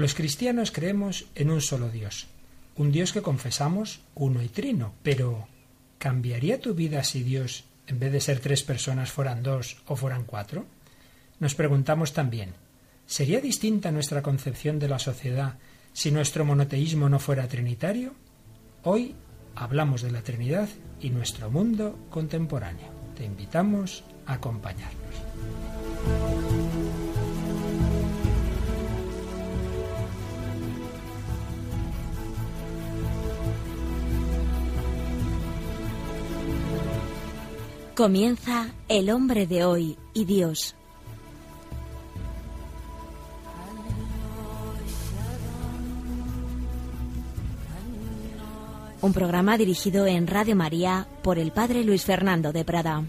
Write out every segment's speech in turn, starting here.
Los cristianos creemos en un solo Dios, un Dios que confesamos uno y trino, pero ¿cambiaría tu vida si Dios, en vez de ser tres personas, fueran dos o fueran cuatro? Nos preguntamos también, ¿sería distinta nuestra concepción de la sociedad si nuestro monoteísmo no fuera trinitario? Hoy hablamos de la Trinidad y nuestro mundo contemporáneo. Te invitamos a acompañarnos. Comienza El hombre de hoy y Dios. Un programa dirigido en Radio María por el Padre Luis Fernando de Prada.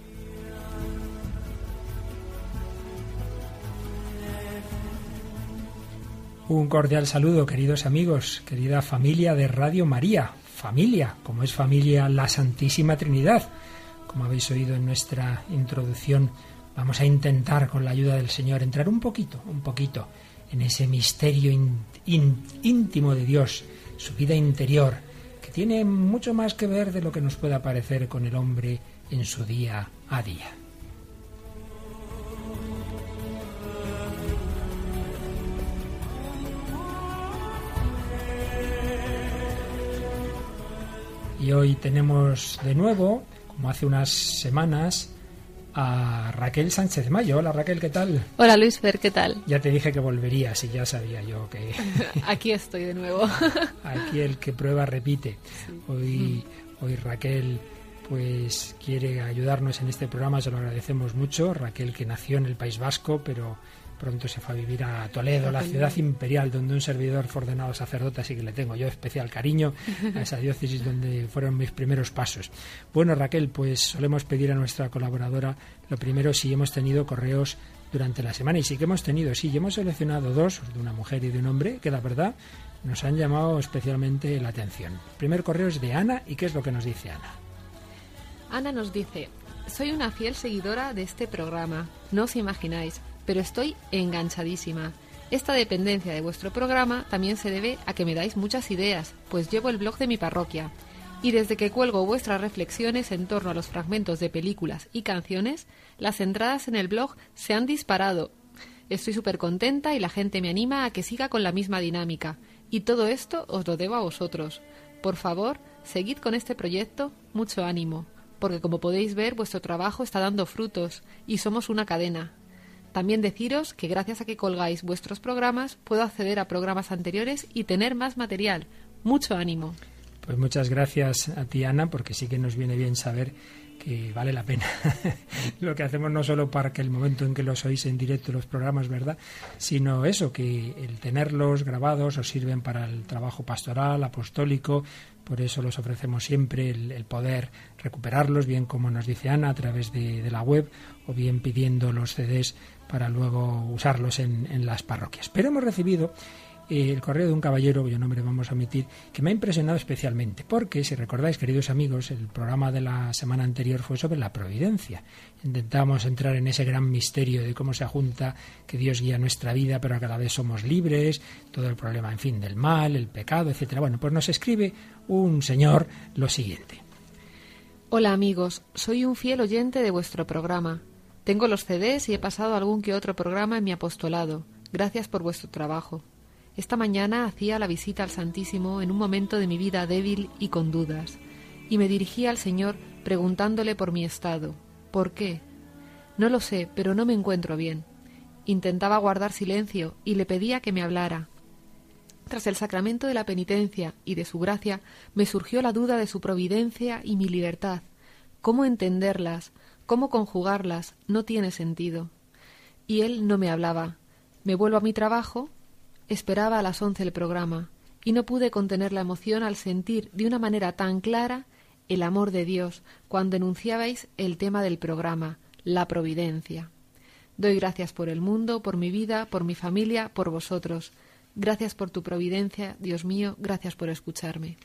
Un cordial saludo, queridos amigos, querida familia de Radio María. Familia, como es familia la Santísima Trinidad. Como habéis oído en nuestra introducción, vamos a intentar con la ayuda del Señor entrar un poquito, un poquito en ese misterio íntimo de Dios, su vida interior, tiene mucho más que ver de lo que nos pueda parecer con el hombre en su día a día. Y hoy tenemos de nuevo, como hace unas semanas, a Raquel Sánchez Mayo. Hola Raquel, ¿qué tal? Hola Luis Fer, ¿qué tal? Ya te dije que volverías y ya sabía yo que... Aquí estoy de nuevo. Aquí el que prueba repite. Hoy, hoy Raquel pues quiere ayudarnos en este programa, se lo agradecemos mucho. Raquel que nació en el País Vasco, pero pronto se fue a vivir a Toledo, la ciudad imperial, donde un servidor fue ordenado sacerdote, así que le tengo yo especial cariño a esa diócesis donde fueron mis primeros pasos. Bueno, Raquel, pues solemos pedir a nuestra colaboradora lo primero si hemos tenido correos durante la semana y sí que hemos tenido, sí, hemos seleccionado dos, de una mujer y de un hombre, que la verdad nos han llamado especialmente la atención. El primer correo es de Ana y ¿qué es lo que nos dice Ana? Ana nos dice, soy una fiel seguidora de este programa, no os imagináis pero estoy enganchadísima. Esta dependencia de vuestro programa también se debe a que me dais muchas ideas, pues llevo el blog de mi parroquia. Y desde que cuelgo vuestras reflexiones en torno a los fragmentos de películas y canciones, las entradas en el blog se han disparado. Estoy súper contenta y la gente me anima a que siga con la misma dinámica. Y todo esto os lo debo a vosotros. Por favor, seguid con este proyecto, mucho ánimo, porque como podéis ver vuestro trabajo está dando frutos y somos una cadena. También deciros que gracias a que colgáis vuestros programas puedo acceder a programas anteriores y tener más material. Mucho ánimo. Pues muchas gracias a ti, Ana, porque sí que nos viene bien saber que vale la pena lo que hacemos no solo para que el momento en que los oís en directo los programas, ¿verdad? Sino eso, que el tenerlos grabados os sirven para el trabajo pastoral, apostólico, por eso los ofrecemos siempre el, poder recuperarlos, bien como nos dice Ana, a través de, la web, o bien pidiendo los CDs para luego usarlos en, las parroquias. Pero hemos recibido eh, el correo de un caballero, cuyo nombre vamos a omitir, que me ha impresionado especialmente, porque, si recordáis, queridos amigos, el programa de la semana anterior fue sobre la providencia. Intentamos entrar en ese gran misterio de cómo se junta que Dios guía nuestra vida, pero cada vez somos libres, todo el problema, en fin, del mal, el pecado, etcétera. Bueno, pues nos escribe un señor lo siguiente. Hola amigos, soy un fiel oyente de vuestro programa. Tengo los CDs y he pasado algún que otro programa en mi apostolado. Gracias por vuestro trabajo. Esta mañana hacía la visita al Santísimo en un momento de mi vida débil y con dudas, y me dirigía al Señor preguntándole por mi estado. ¿Por qué? No lo sé, pero no me encuentro bien. Intentaba guardar silencio y le pedía que me hablara. Tras el sacramento de la penitencia y de su gracia, me surgió la duda de su providencia y mi libertad. ¿Cómo entenderlas? Cómo conjugarlas no tiene sentido. Y él no me hablaba. Me vuelvo a mi trabajo, esperaba a las once el programa, y no pude contener la emoción al sentir de una manera tan clara el amor de Dios cuando enunciabais el tema del programa, la providencia. Doy gracias por el mundo, por mi vida, por mi familia, por vosotros. Gracias por tu providencia, Dios mío, gracias por escucharme.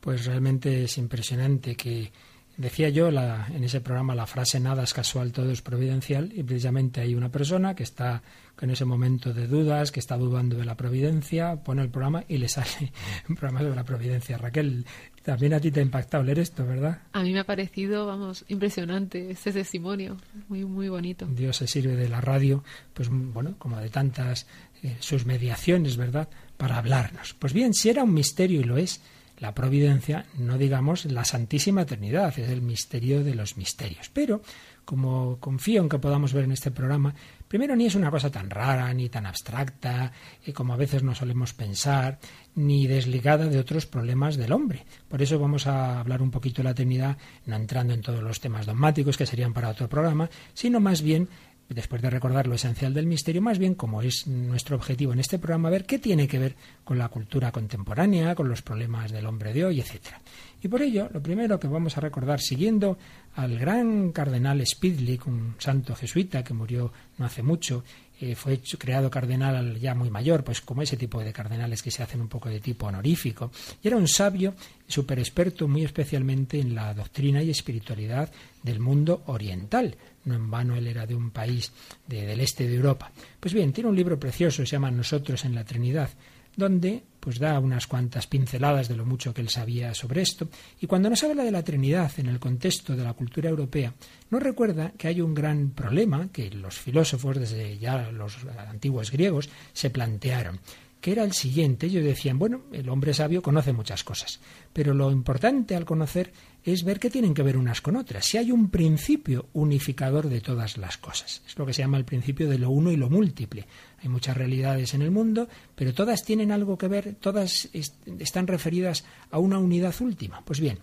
Pues realmente es impresionante que Decía yo en ese programa la frase nada es casual, todo es providencial y precisamente hay una persona que está en ese momento de dudas, que está dudando de la providencia, pone el programa y le sale un programa sobre la providencia. Raquel, también a ti te ha impactado leer esto, ¿verdad? A mí me ha parecido, vamos, impresionante este testimonio, muy, muy bonito. Dios se sirve de la radio, pues bueno, como de tantas eh, sus mediaciones, ¿verdad?, para hablarnos. Pues bien, si era un misterio y lo es, la providencia, no digamos la Santísima Trinidad, es el misterio de los misterios. Pero, como confío en que podamos ver en este programa, primero ni es una cosa tan rara, ni tan abstracta, y como a veces no solemos pensar, ni desligada de otros problemas del hombre. Por eso vamos a hablar un poquito de la Trinidad, no entrando en todos los temas dogmáticos que serían para otro programa, sino más bien después de recordar lo esencial del misterio, más bien como es nuestro objetivo en este programa, ver qué tiene que ver con la cultura contemporánea, con los problemas del hombre de hoy, etcétera. Y por ello, lo primero que vamos a recordar, siguiendo al gran cardenal Spidlick, un santo jesuita que murió no hace mucho, eh, fue creado cardenal ya muy mayor, pues como ese tipo de cardenales que se hacen un poco de tipo honorífico, y era un sabio súper experto muy especialmente en la doctrina y espiritualidad del mundo oriental. No en vano él era de un país del este de Europa. Pues bien, tiene un libro precioso, se llama Nosotros en la Trinidad, donde pues da unas cuantas pinceladas de lo mucho que él sabía sobre esto, y cuando nos habla de la Trinidad en el contexto de la cultura europea, nos recuerda que hay un gran problema que los filósofos desde ya los antiguos griegos se plantearon, que era el siguiente. Ellos decían, bueno, el hombre sabio conoce muchas cosas, pero lo importante al conocer es ver qué tienen que ver unas con otras. Si hay un principio unificador de todas las cosas. Es lo que se llama el principio de lo uno y lo múltiple. Hay muchas realidades en el mundo, pero todas tienen algo que ver, todas están referidas a una unidad última. Pues bien,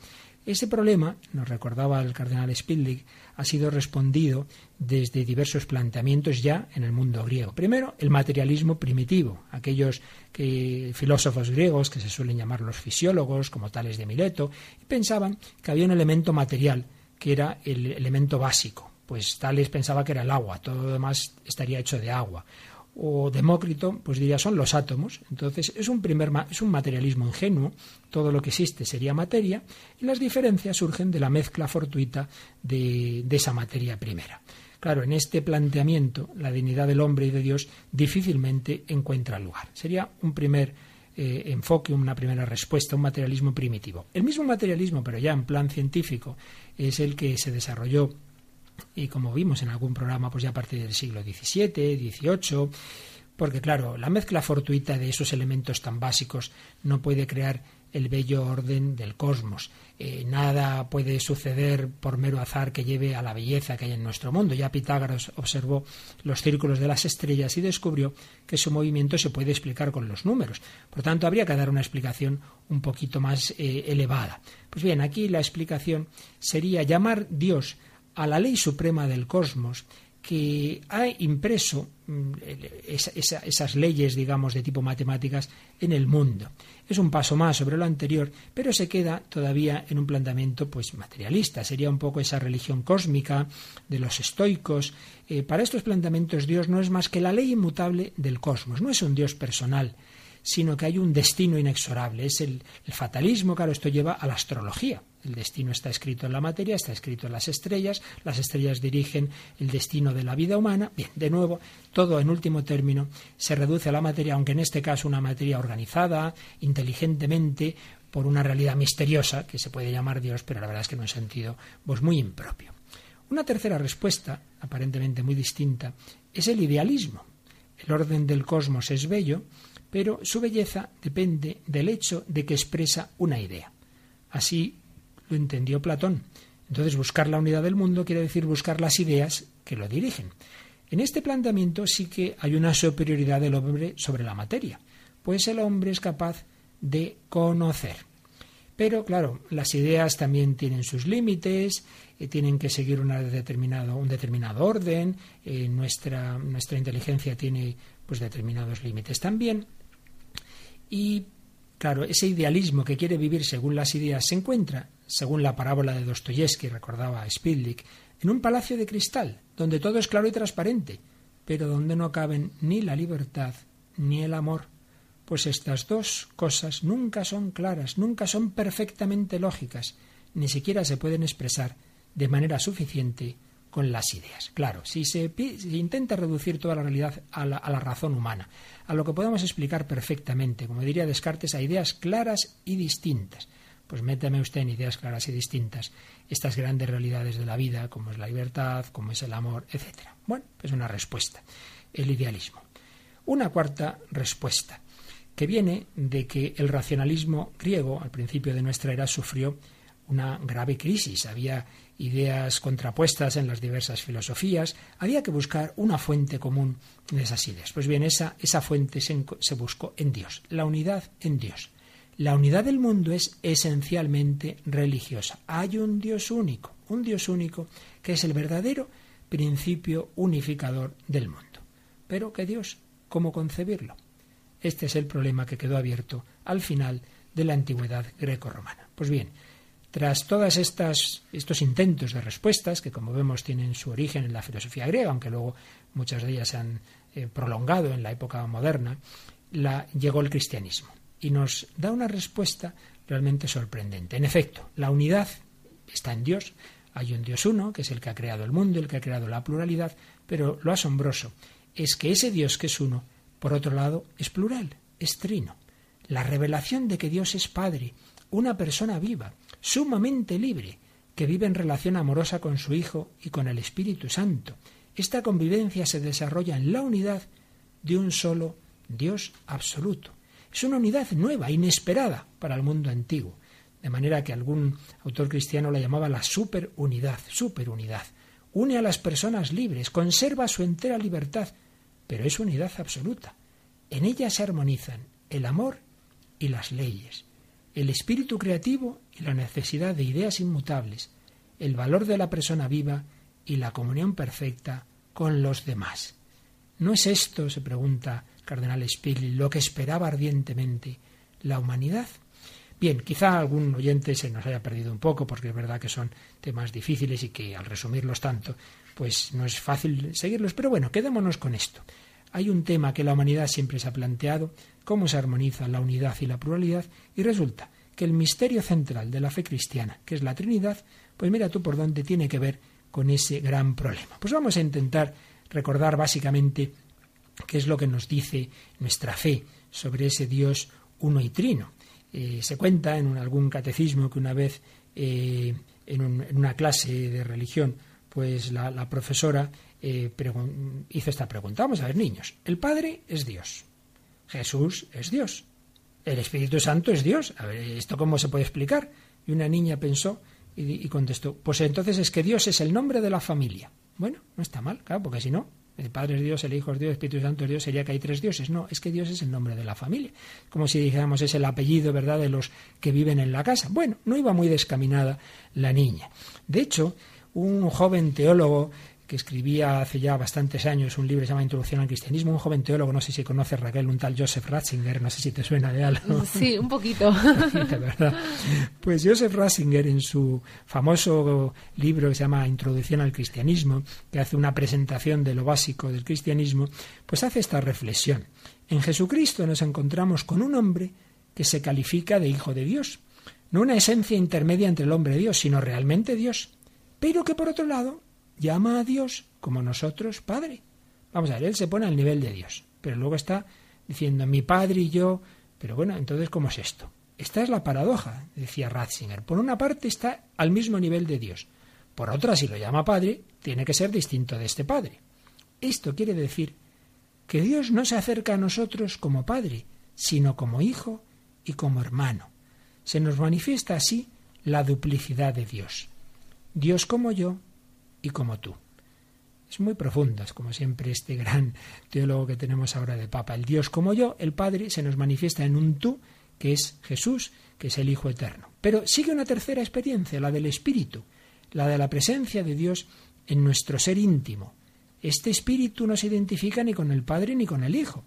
ese problema, nos recordaba el cardenal Spilding, ha sido respondido desde diversos planteamientos ya en el mundo griego. Primero, el materialismo primitivo, aquellos que, filósofos griegos que se suelen llamar los fisiólogos, como tales de Mileto, pensaban que había un elemento material que era el elemento básico. Pues Tales pensaba que era el agua, todo lo demás estaría hecho de agua o Demócrito, pues diría son los átomos. Entonces es un primer es un materialismo ingenuo, todo lo que existe sería materia y las diferencias surgen de la mezcla fortuita de, esa materia primera. Claro, en este planteamiento la dignidad del hombre y de Dios difícilmente encuentra lugar. Sería un primer eh, enfoque, una primera respuesta, un materialismo primitivo. El mismo materialismo, pero ya en plan científico, es el que se desarrolló y como vimos en algún programa, pues ya a partir del siglo XVII, XVIII, porque claro, la mezcla fortuita de esos elementos tan básicos no puede crear el bello orden del cosmos. Eh, nada puede suceder por mero azar que lleve a la belleza que hay en nuestro mundo. Ya Pitágoras observó los círculos de las estrellas y descubrió que su movimiento se puede explicar con los números. Por tanto, habría que dar una explicación un poquito más eh, elevada. Pues bien, aquí la explicación sería llamar Dios a la ley suprema del cosmos que ha impreso mm, esas leyes, digamos, de tipo matemáticas en el mundo. Es un paso más sobre lo anterior, pero se queda todavía en un planteamiento pues materialista. Sería un poco esa religión cósmica de los estoicos. Eh, para estos planteamientos Dios no es más que la ley inmutable del cosmos, no es un Dios personal, sino que hay un destino inexorable. Es el, el fatalismo, claro, esto lleva a la astrología. El destino está escrito en la materia, está escrito en las estrellas, las estrellas dirigen el destino de la vida humana. Bien, de nuevo, todo en último término se reduce a la materia, aunque en este caso una materia organizada, inteligentemente, por una realidad misteriosa, que se puede llamar Dios, pero la verdad es que en un sentido pues, muy impropio. Una tercera respuesta, aparentemente muy distinta, es el idealismo. El orden del cosmos es bello, pero su belleza depende del hecho de que expresa una idea. Así lo entendió Platón. Entonces, buscar la unidad del mundo quiere decir buscar las ideas que lo dirigen. En este planteamiento sí que hay una superioridad del hombre sobre la materia, pues el hombre es capaz de conocer. Pero claro, las ideas también tienen sus límites, eh, tienen que seguir determinado, un determinado orden, eh, nuestra, nuestra inteligencia tiene pues determinados límites también. Y claro, ese idealismo que quiere vivir según las ideas se encuentra, según la parábola de Dostoyevsky, recordaba a Spidlik, en un palacio de cristal, donde todo es claro y transparente, pero donde no caben ni la libertad ni el amor, pues estas dos cosas nunca son claras, nunca son perfectamente lógicas, ni siquiera se pueden expresar de manera suficiente con las ideas. Claro, si se, intenta reducir toda la realidad a la, a la, razón humana, a lo que podemos explicar perfectamente, como diría Descartes, a ideas claras y distintas, pues méteme usted en ideas claras y distintas estas grandes realidades de la vida, como es la libertad, como es el amor, etc. Bueno, es una respuesta, el idealismo. Una cuarta respuesta, que viene de que el racionalismo griego, al principio de nuestra era, sufrió una grave crisis. Había ideas contrapuestas en las diversas filosofías. Había que buscar una fuente común de esas ideas. Pues bien, esa, esa fuente se, se buscó en Dios, la unidad en Dios. La unidad del mundo es esencialmente religiosa. Hay un Dios único, un Dios único que es el verdadero principio unificador del mundo. Pero ¿qué Dios? ¿Cómo concebirlo? Este es el problema que quedó abierto al final de la antigüedad greco-romana. Pues bien, tras todos estos intentos de respuestas, que como vemos tienen su origen en la filosofía griega, aunque luego muchas de ellas se han eh, prolongado en la época moderna, la, llegó el cristianismo y nos da una respuesta realmente sorprendente. En efecto, la unidad está en Dios. Hay un Dios uno, que es el que ha creado el mundo, el que ha creado la pluralidad, pero lo asombroso es que ese Dios que es uno, por otro lado, es plural, es trino. La revelación de que Dios es Padre, una persona viva, sumamente libre, que vive en relación amorosa con su Hijo y con el Espíritu Santo. Esta convivencia se desarrolla en la unidad de un solo Dios absoluto. Es una unidad nueva, inesperada para el mundo antiguo, de manera que algún autor cristiano la llamaba la superunidad, superunidad. Une a las personas libres, conserva su entera libertad, pero es unidad absoluta. En ella se armonizan el amor y las leyes el espíritu creativo y la necesidad de ideas inmutables, el valor de la persona viva y la comunión perfecta con los demás. ¿No es esto, se pregunta Cardenal Spigli, lo que esperaba ardientemente la humanidad? Bien, quizá algún oyente se nos haya perdido un poco, porque es verdad que son temas difíciles y que al resumirlos tanto, pues no es fácil seguirlos, pero bueno, quedémonos con esto. Hay un tema que la humanidad siempre se ha planteado, cómo se armoniza la unidad y la pluralidad, y resulta que el misterio central de la fe cristiana, que es la Trinidad, pues mira tú por dónde tiene que ver con ese gran problema. Pues vamos a intentar recordar básicamente qué es lo que nos dice nuestra fe sobre ese Dios uno y trino. Eh, se cuenta en algún catecismo que una vez eh, en, una clase de religión, pues la profesora eh, hizo esta pregunta. Vamos a ver, niños. El Padre es Dios. Jesús es Dios. El Espíritu Santo es Dios. A ver, ¿esto cómo se puede explicar? Y una niña pensó y, contestó, pues entonces es que Dios es el nombre de la familia. Bueno, no está mal, claro, porque si no, el Padre es Dios, el Hijo es Dios, el Espíritu Santo es Dios, sería que hay tres dioses. No, es que Dios es el nombre de la familia. Como si dijéramos es el apellido, ¿verdad?, de los que viven en la casa. Bueno, no iba muy descaminada la niña. De hecho, un joven teólogo que escribía hace ya bastantes años un libro que se llama Introducción al Cristianismo, un joven teólogo, no sé si conoces Raquel, un tal Joseph Ratzinger, no sé si te suena de algo. Sí, un poquito. de verdad. Pues Joseph Ratzinger en su famoso libro que se llama Introducción al Cristianismo, que hace una presentación de lo básico del cristianismo, pues hace esta reflexión. En Jesucristo nos encontramos con un hombre que se califica de hijo de Dios, no una esencia intermedia entre el hombre y Dios, sino realmente Dios, pero que por otro lado llama a Dios como nosotros Padre. Vamos a ver, él se pone al nivel de Dios, pero luego está diciendo mi Padre y yo, pero bueno, entonces ¿cómo es esto? Esta es la paradoja, decía Ratzinger. Por una parte está al mismo nivel de Dios, por otra, si lo llama Padre, tiene que ser distinto de este Padre. Esto quiere decir que Dios no se acerca a nosotros como Padre, sino como Hijo y como hermano. Se nos manifiesta así la duplicidad de Dios. Dios como yo y como tú. Es muy profunda, es como siempre este gran teólogo que tenemos ahora de Papa. El Dios como yo, el Padre, se nos manifiesta en un tú, que es Jesús, que es el Hijo eterno. Pero sigue una tercera experiencia, la del Espíritu, la de la presencia de Dios en nuestro ser íntimo. Este Espíritu no se identifica ni con el Padre ni con el Hijo,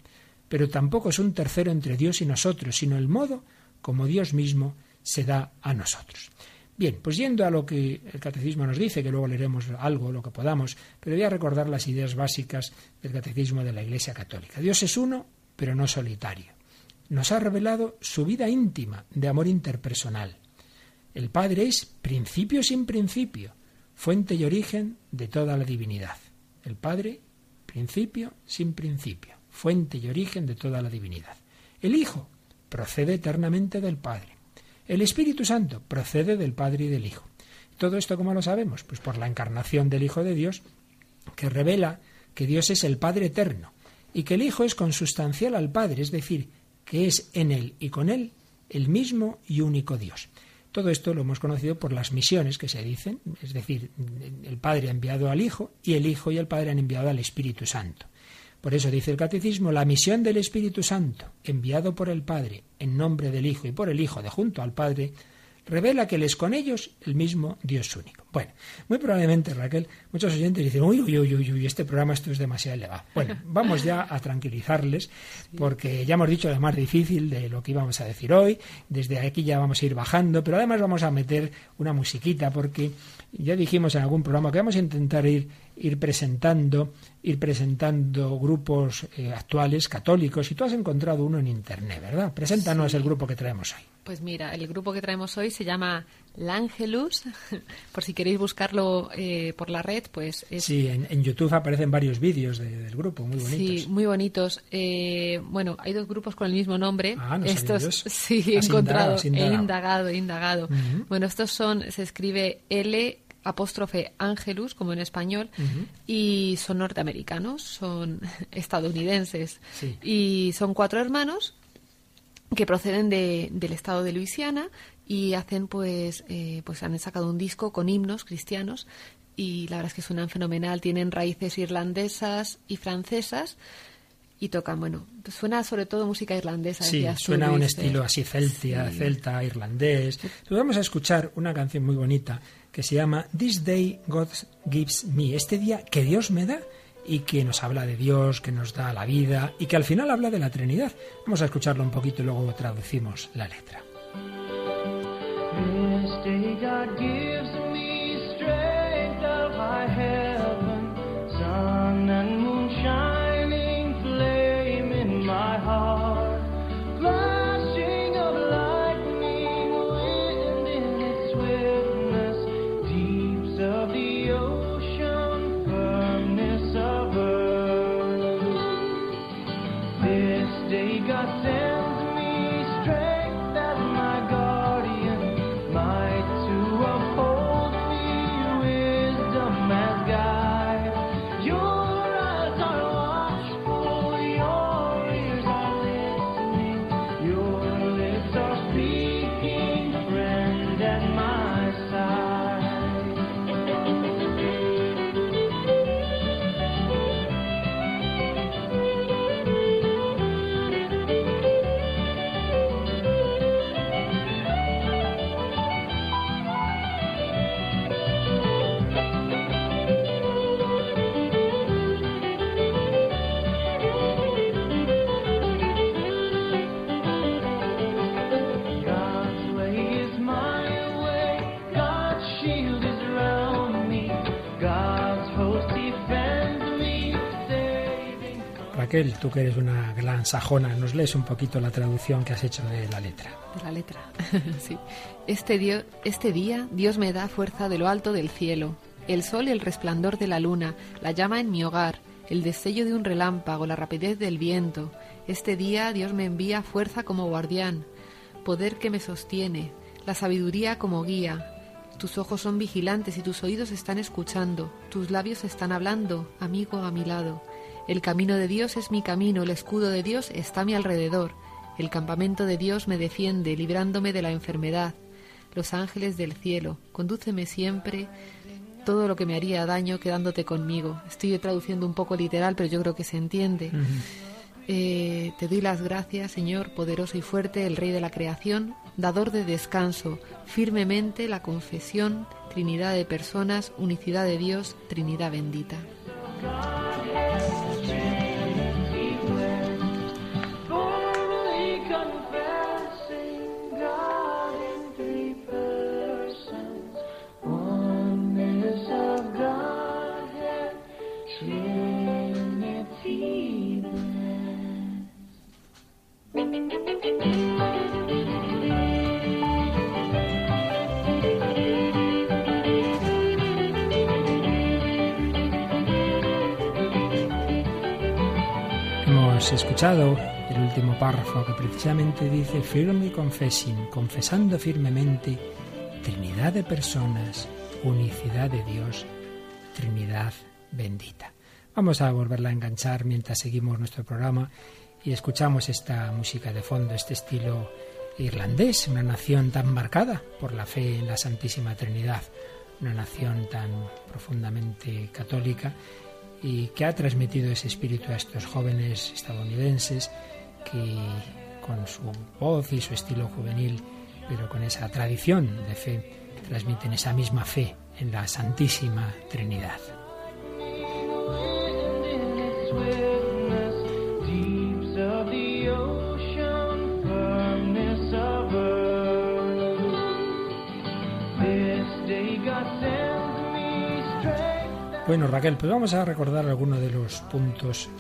pero tampoco es un tercero entre Dios y nosotros, sino el modo como Dios mismo se da a nosotros. Bien, pues yendo a lo que el catecismo nos dice, que luego leeremos algo, lo que podamos, pero voy a recordar las ideas básicas del catecismo de la Iglesia Católica. Dios es uno, pero no solitario. Nos ha revelado su vida íntima de amor interpersonal. El Padre es principio sin principio, fuente y origen de toda la divinidad. El Padre, principio sin principio, fuente y origen de toda la divinidad. El Hijo procede eternamente del Padre. El Espíritu Santo procede del Padre y del Hijo. ¿Todo esto cómo lo sabemos? Pues por la encarnación del Hijo de Dios, que revela que Dios es el Padre eterno y que el Hijo es consustancial al Padre, es decir, que es en Él y con Él el mismo y único Dios. Todo esto lo hemos conocido por las misiones que se dicen, es decir, el Padre ha enviado al Hijo y el Hijo y el Padre han enviado al Espíritu Santo. Por eso dice el Catecismo, la misión del Espíritu Santo, enviado por el Padre en nombre del Hijo y por el Hijo de junto al Padre, revela que Él es con ellos el mismo Dios único. Bueno, muy probablemente, Raquel, muchos oyentes dicen, uy, uy, uy, uy, este programa esto es demasiado elevado. Bueno, vamos ya a tranquilizarles, porque ya hemos dicho lo más difícil de lo que íbamos a decir hoy, desde aquí ya vamos a ir bajando, pero además vamos a meter una musiquita, porque ya dijimos en algún programa que vamos a intentar ir, ir presentando ir presentando grupos eh, actuales católicos y tú has encontrado uno en internet, ¿verdad? Preséntanos el grupo que traemos hoy. Pues mira, el grupo que traemos hoy se llama L'Angelus. Por si queréis buscarlo eh, por la red, pues es... Sí, en, YouTube aparecen varios vídeos del grupo, muy bonitos. Sí, muy bonitos. Eh, bueno, hay dos grupos con el mismo nombre. Ah, no estos sí he encontrado, he indagado, he indagado. Bueno, estos son, se escribe L apóstrofe Angelus, como en español, y son norteamericanos, son estadounidenses. Y son cuatro hermanos que proceden de, del estado de Luisiana y hacen pues eh, pues han sacado un disco con himnos cristianos y la verdad es que suenan fenomenal. Tienen raíces irlandesas y francesas y tocan bueno suena sobre todo música irlandesa sí suena un estilo así celtia celta irlandés. Vamos a escuchar una canción muy bonita que se llama This Day God Gives Me este día que Dios me da y que nos habla de Dios, que nos da la vida y que al final habla de la Trinidad. Vamos a escucharlo un poquito y luego traducimos la letra. Tú que eres una gran sajona, nos lees un poquito la traducción que has hecho de la letra. De la letra, sí. Este, este día Dios me da fuerza de lo alto del cielo, el sol y el resplandor de la luna, la llama en mi hogar, el destello de un relámpago, la rapidez del viento. Este día Dios me envía fuerza como guardián, poder que me sostiene, la sabiduría como guía. Tus ojos son vigilantes y tus oídos están escuchando, tus labios están hablando, amigo a mi lado. El camino de Dios es mi camino, el escudo de Dios está a mi alrededor. El campamento de Dios me defiende, librándome de la enfermedad. Los ángeles del cielo, condúceme siempre todo lo que me haría daño quedándote conmigo. Estoy traduciendo un poco literal, pero yo creo que se entiende. Eh, te doy las gracias, Señor, poderoso y fuerte, el Rey de la creación, dador de descanso, firmemente la confesión, Trinidad de personas, unicidad de Dios, Trinidad bendita. God. Hemos escuchado el último párrafo que precisamente dice firme confessing, confesando firmemente Trinidad de personas, unicidad de Dios, Trinidad bendita. Vamos a volverla a enganchar mientras seguimos nuestro programa y escuchamos esta música de fondo, este estilo irlandés, una nación tan marcada por la fe en la Santísima Trinidad, una nación tan profundamente católica y que ha transmitido ese espíritu a estos jóvenes estadounidenses que con su voz y su estilo juvenil, pero con esa tradición de fe, transmiten esa misma fe en la Santísima Trinidad. Bueno, Raquel, pues vamos a recordar algunos de los puntos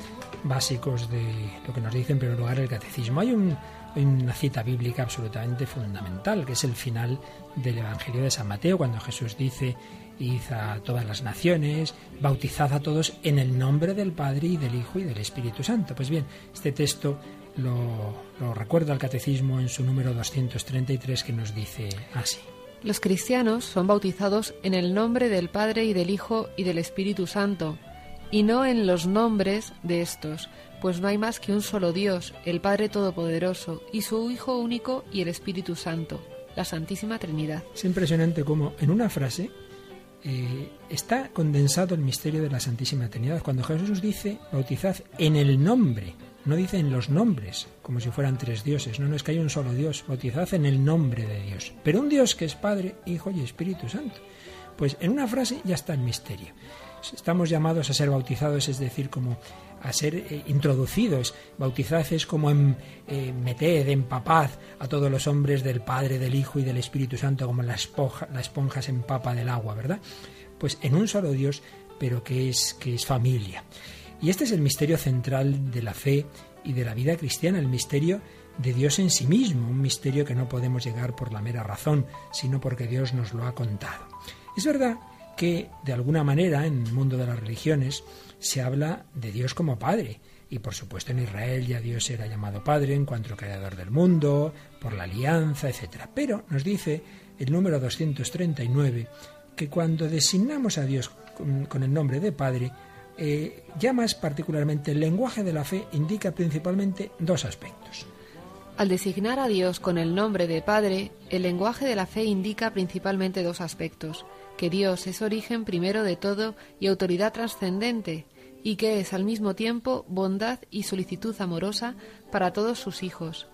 básicos de lo que nos dice en primer lugar el catecismo. Hay, una cita bíblica absolutamente fundamental, que es el final del Evangelio de San Mateo, cuando Jesús dice, id a todas las naciones, bautizad a todos en el nombre del Padre y del Hijo y del Espíritu Santo. Pues bien, este texto lo, lo recuerda el catecismo en su número 233 que nos dice así. Los cristianos son bautizados en el nombre del Padre y del Hijo y del Espíritu Santo, y no en los nombres de estos, pues no hay más que un solo Dios, el Padre Todopoderoso, y su Hijo único y el Espíritu Santo, la Santísima Trinidad. Es impresionante cómo en una frase eh, está condensado el misterio de la Santísima Trinidad. Cuando Jesús dice, bautizad en el nombre no dice en los nombres, como si fueran tres dioses. No, no es que hay un solo Dios. Bautizad en el nombre de Dios. Pero un Dios que es Padre, Hijo y Espíritu Santo. Pues en una frase ya está el misterio. Estamos llamados a ser bautizados, es decir, como a ser eh, introducidos. Bautizad es como en, eh, meted, empapad a todos los hombres del Padre, del Hijo y del Espíritu Santo, como la esponja, la esponja se empapa del agua, ¿verdad? Pues en un solo Dios, pero que es, que es familia. Y este es el misterio central de la fe y de la vida cristiana, el misterio de Dios en sí mismo, un misterio que no podemos llegar por la mera razón, sino porque Dios nos lo ha contado. Es verdad que, de alguna manera, en el mundo de las religiones, se habla de Dios como Padre, y por supuesto en Israel ya Dios era llamado Padre en cuanto creador del mundo, por la alianza, etc. Pero nos dice el número 239 que cuando designamos a Dios con el nombre de Padre, eh, ya más particularmente el lenguaje de la fe indica principalmente dos aspectos. Al designar a Dios con el nombre de Padre, el lenguaje de la fe indica principalmente dos aspectos, que Dios es origen primero de todo y autoridad trascendente, y que es al mismo tiempo bondad y solicitud amorosa para todos sus hijos.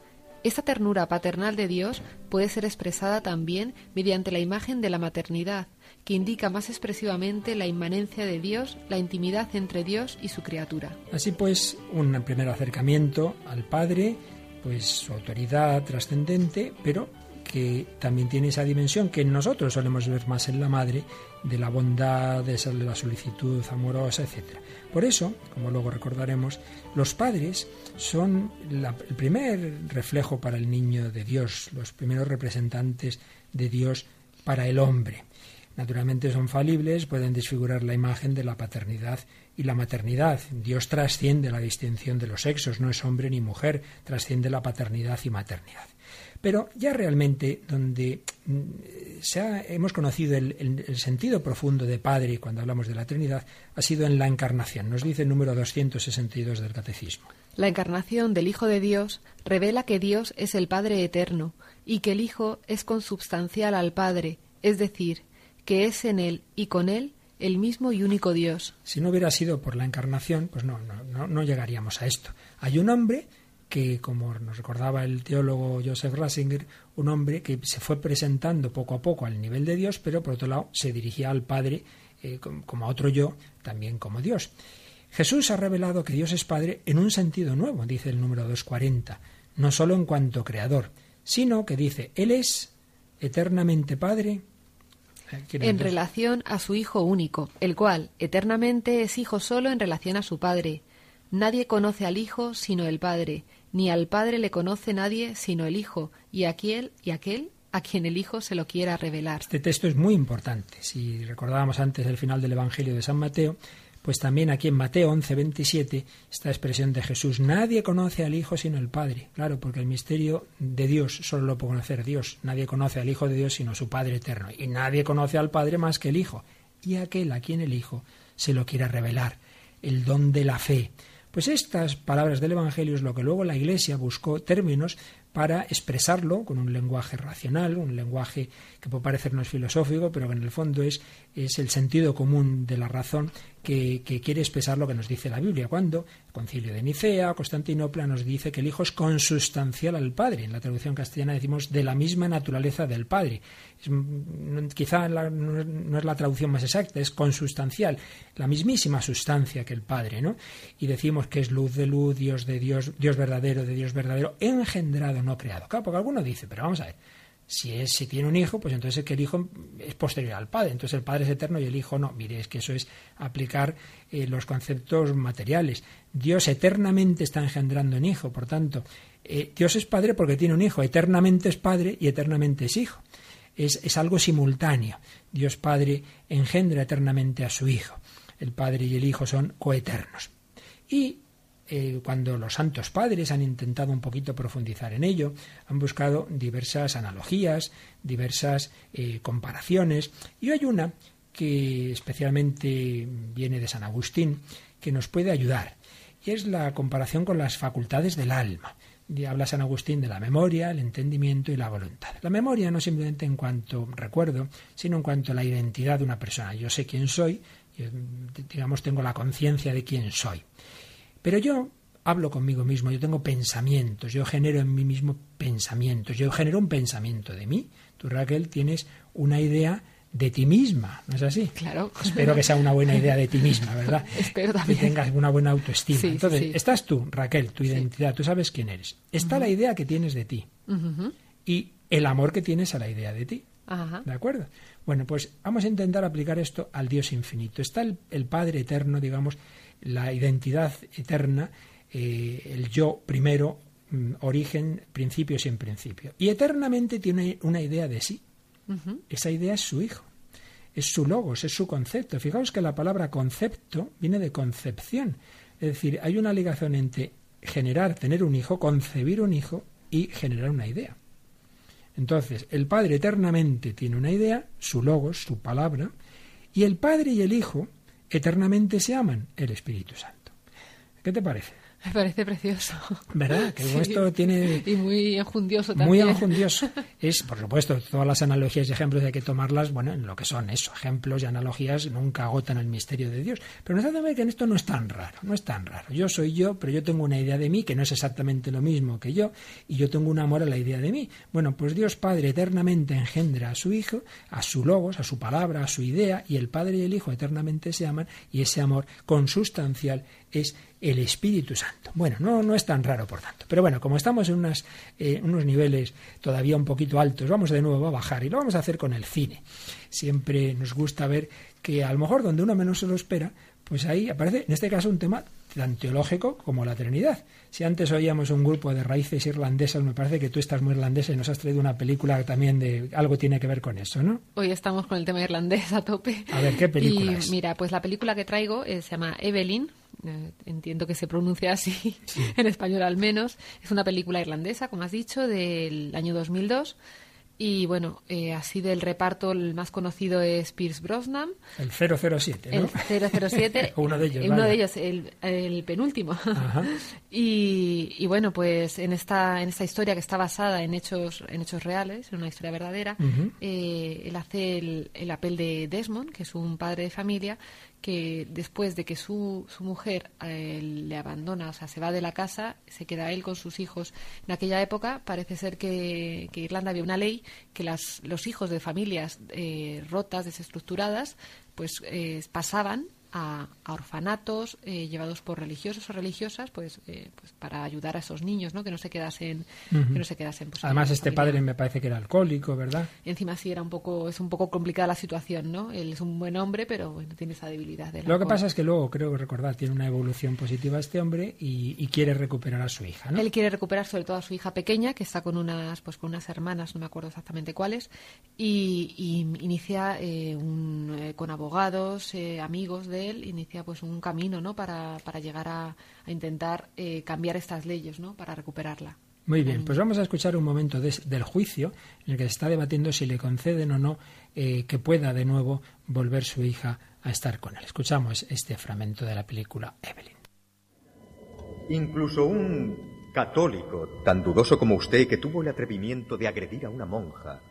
Esta ternura paternal de Dios puede ser expresada también mediante la imagen de la maternidad, que indica más expresivamente la inmanencia de Dios, la intimidad entre Dios y su criatura. Así pues, un primer acercamiento al Padre, pues su autoridad trascendente, pero que también tiene esa dimensión que nosotros solemos ver más en la madre, de la bondad, de la solicitud amorosa, etc. Por eso, como luego recordaremos, los padres son el primer reflejo para el niño de Dios, los primeros representantes de Dios para el hombre. Naturalmente son falibles, pueden desfigurar la imagen de la paternidad y la maternidad. Dios trasciende la distinción de los sexos, no es hombre ni mujer, trasciende la paternidad y maternidad. Pero ya realmente donde mm, hemos conocido el, el, sentido profundo de Padre cuando hablamos de la Trinidad ha sido en la encarnación, nos dice el número 262 del Catecismo. La encarnación del Hijo de Dios revela que Dios es el Padre eterno y que el Hijo es consubstancial al Padre, es decir, que es en Él y con Él el mismo y único Dios. Si no hubiera sido por la encarnación, pues no, no, no, llegaríamos a esto. Hay un hombre que, como nos recordaba el teólogo Joseph Ratzinger, un hombre que se fue presentando poco a poco al nivel de Dios, pero por otro lado se dirigía al Padre eh, como a otro yo, también como Dios. Jesús ha revelado que Dios es Padre en un sentido nuevo, dice el número 240, no solo en cuanto creador, sino que dice, Él es eternamente Padre en relación a su Hijo único, el cual eternamente es Hijo solo en relación a su Padre. Nadie conoce al Hijo sino el Padre, ni al Padre le conoce nadie sino el Hijo, y aquel y aquel a quien el Hijo se lo quiera revelar. Este texto es muy importante. Si recordábamos antes el final del Evangelio de San Mateo, Pues también aquí en Mateo 11, 27, esta expresión de Jesús, nadie conoce al Hijo sino el Padre. Claro, porque el misterio de Dios solo lo puede conocer Dios. Nadie conoce al Hijo de Dios sino su Padre eterno. Y nadie conoce al Padre más que el Hijo. Y aquel a quien el Hijo se lo quiera revelar. El don de la fe. Pues estas palabras del Evangelio es lo que luego la Iglesia buscó términos para expresarlo con un lenguaje racional, un lenguaje que puede parecernos filosófico, pero que en el fondo es, es el sentido común de la razón que, quiere expresar lo que nos dice la Biblia. Cuando el concilio de Nicea, Constantinopla, nos dice que el Hijo es consustancial al Padre. En la traducción castellana decimos de la misma naturaleza del Padre. quizá no es la traducción más exacta, es consustancial, la mismísima sustancia que el Padre, ¿no? Y decimos que es luz de luz, Dios de Dios, Dios verdadero de Dios verdadero, engendrado, no creado. Claro, porque alguno dice, pero vamos a ver, si tiene un hijo, pues entonces es que el hijo es posterior al padre. Entonces el padre es eterno y el hijo no. Mire, es que eso es aplicar eh, los conceptos materiales. Dios eternamente está engendrando un hijo. Por tanto, eh, Dios es padre porque tiene un hijo. Eternamente es padre y eternamente es hijo. Es, es algo simultáneo. Dios Padre engendra eternamente a su hijo. El padre y el hijo son coeternos. Y eh, cuando los santos padres han intentado un poquito profundizar en ello, han buscado diversas analogías, diversas eh, comparaciones, y hay una que especialmente viene de San Agustín, que nos puede ayudar, y es la comparación con las facultades del alma. Habla San Agustín de la memoria, el entendimiento y la voluntad. La memoria no simplemente en cuanto recuerdo, sino en cuanto a la identidad de una persona. Yo sé quién soy, digamos, tengo la conciencia de quién soy. Pero yo hablo conmigo mismo, yo tengo pensamientos, yo genero en mí mismo pensamientos, yo genero un pensamiento de mí. Tú, Raquel, tienes una idea de ti misma, ¿no es así? Claro. Espero que sea una buena idea de ti misma, ¿verdad? Espero también. Que tengas una buena autoestima. Entonces, estás tú, Raquel, tu identidad, tú sabes quién eres. Está la idea que tienes de ti y el amor que tienes a la idea de ti. ¿De acuerdo? Bueno, pues vamos a intentar aplicar esto al Dios infinito. Está el Padre eterno, digamos, la identidad eterna, eh, el yo primero, mm, origen, principio sin principio. Y eternamente tiene una idea de sí. Esa idea es su hijo, es su logos, es su concepto. Fijaos que la palabra concepto viene de concepción. Es decir, hay una ligación entre generar, tener un hijo, concebir un hijo y generar una idea. Entonces, el Padre eternamente tiene una idea, su logos, su palabra, y el Padre y el Hijo eternamente se aman el Espíritu Santo. ¿Qué te parece? Me parece precioso. ¿Verdad? Que esto tiene... Y muy enjundioso también. Muy enjundioso. Es, por supuesto, todas las analogías y ejemplos hay que tomarlas, bueno, en lo que son eso. Ejemplos y analogías nunca agotan el misterio de Dios. Pero nos hace ver que en esto no es tan raro, no es tan raro. Yo soy yo, pero yo tengo una idea de mí que no es exactamente lo mismo que yo, y yo tengo un amor a la idea de mí. Bueno, pues Dios Padre eternamente engendra a su Hijo, a su logos, a su palabra, a su idea, y el Padre y el Hijo eternamente se aman, y ese amor consustancial es el Espíritu Santo. Bueno, no, no es tan raro, por tanto. Pero bueno, como estamos en unas, eh, unos niveles todavía un poquito altos, vamos de nuevo a bajar y lo vamos a hacer con el cine. Siempre nos gusta ver que a lo mejor donde uno menos se lo espera, pues ahí aparece, en este caso, un tema tan teológico como la Trinidad. Si antes oíamos un grupo de raíces irlandesas, me parece que tú estás muy irlandesa y nos has traído una película también de algo tiene que ver con eso, ¿no? Hoy estamos con el tema irlandés a tope. A ver, ¿qué película y, Mira, pues la película que traigo eh, se llama Evelyn, eh, entiendo que se pronuncia así, en español al menos. Es una película irlandesa, como has dicho, del año 2002. Y bueno, eh, así del reparto, el más conocido es Pierce Brosnan. El 007, ¿no? El 007. uno de ellos. Uno de ellos, el, penúltimo. y, bueno, pues en esta, en esta historia que está basada en hechos, en hechos reales, en una historia verdadera, eh, él hace el, el papel de Desmond, que es un padre de familia, que después de que su, su mujer eh, le abandona, o sea, se va de la casa, se queda él con sus hijos. En aquella época parece ser que, que Irlanda había una ley que las, los hijos de familias eh, rotas, desestructuradas, pues eh, pasaban a, orfanatos eh, llevados por religiosos o religiosas pues, eh, pues para ayudar a esos niños no que no se quedasen que no se quedasen pues, además este padre me parece que era alcohólico verdad encima sí era un poco es un poco complicada la situación no él es un buen hombre pero bueno tiene esa debilidad lo que pasa es que luego creo recordar tiene una evolución positiva este hombre y, quiere recuperar a su hija ¿no? él quiere recuperar sobre todo a su hija pequeña que está con unas pues con unas hermanas no me acuerdo exactamente cuáles y, inicia eh, un, con abogados amigos de de él inicia pues un camino ¿no? para, para llegar a, intentar eh, cambiar estas leyes ¿no? para recuperarla. Muy bien, pues vamos a escuchar un momento del juicio en el que se está debatiendo si le conceden o no eh, que pueda de nuevo volver su hija a estar con él. Escuchamos este fragmento de la película Evelyn. Incluso un católico tan dudoso como usted que tuvo el atrevimiento de agredir a una monja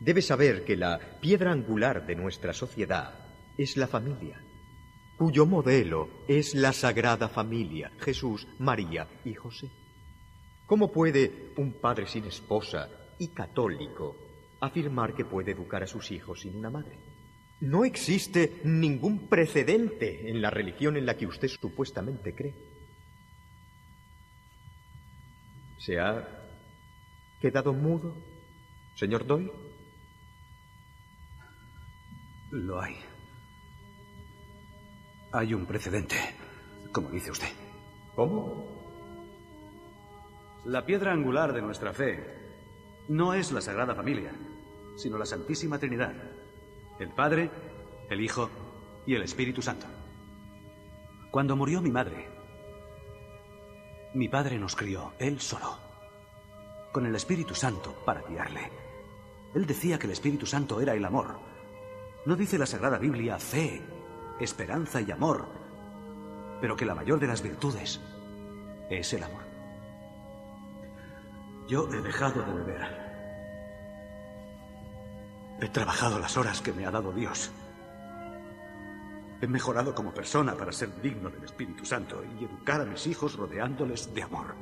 debe saber que la piedra angular de nuestra sociedad es la familia, cuyo modelo es la Sagrada Familia, Jesús, María y José. ¿Cómo puede un padre sin esposa y católico afirmar que puede educar a sus hijos sin una madre? No existe ningún precedente en la religión en la que usted supuestamente cree. ¿Se ha quedado mudo, señor Doyle? Lo hay. Hay un precedente, como dice usted. ¿Cómo? La piedra angular de nuestra fe no es la Sagrada Familia, sino la Santísima Trinidad. El Padre, el Hijo y el Espíritu Santo. Cuando murió mi madre, mi padre nos crió, él solo, con el Espíritu Santo para guiarle. Él decía que el Espíritu Santo era el amor. No dice la Sagrada Biblia fe, esperanza y amor, pero que la mayor de las virtudes es el amor. Yo he dejado de beber. He trabajado las horas que me ha dado Dios. He mejorado como persona para ser digno del Espíritu Santo y educar a mis hijos rodeándoles de amor.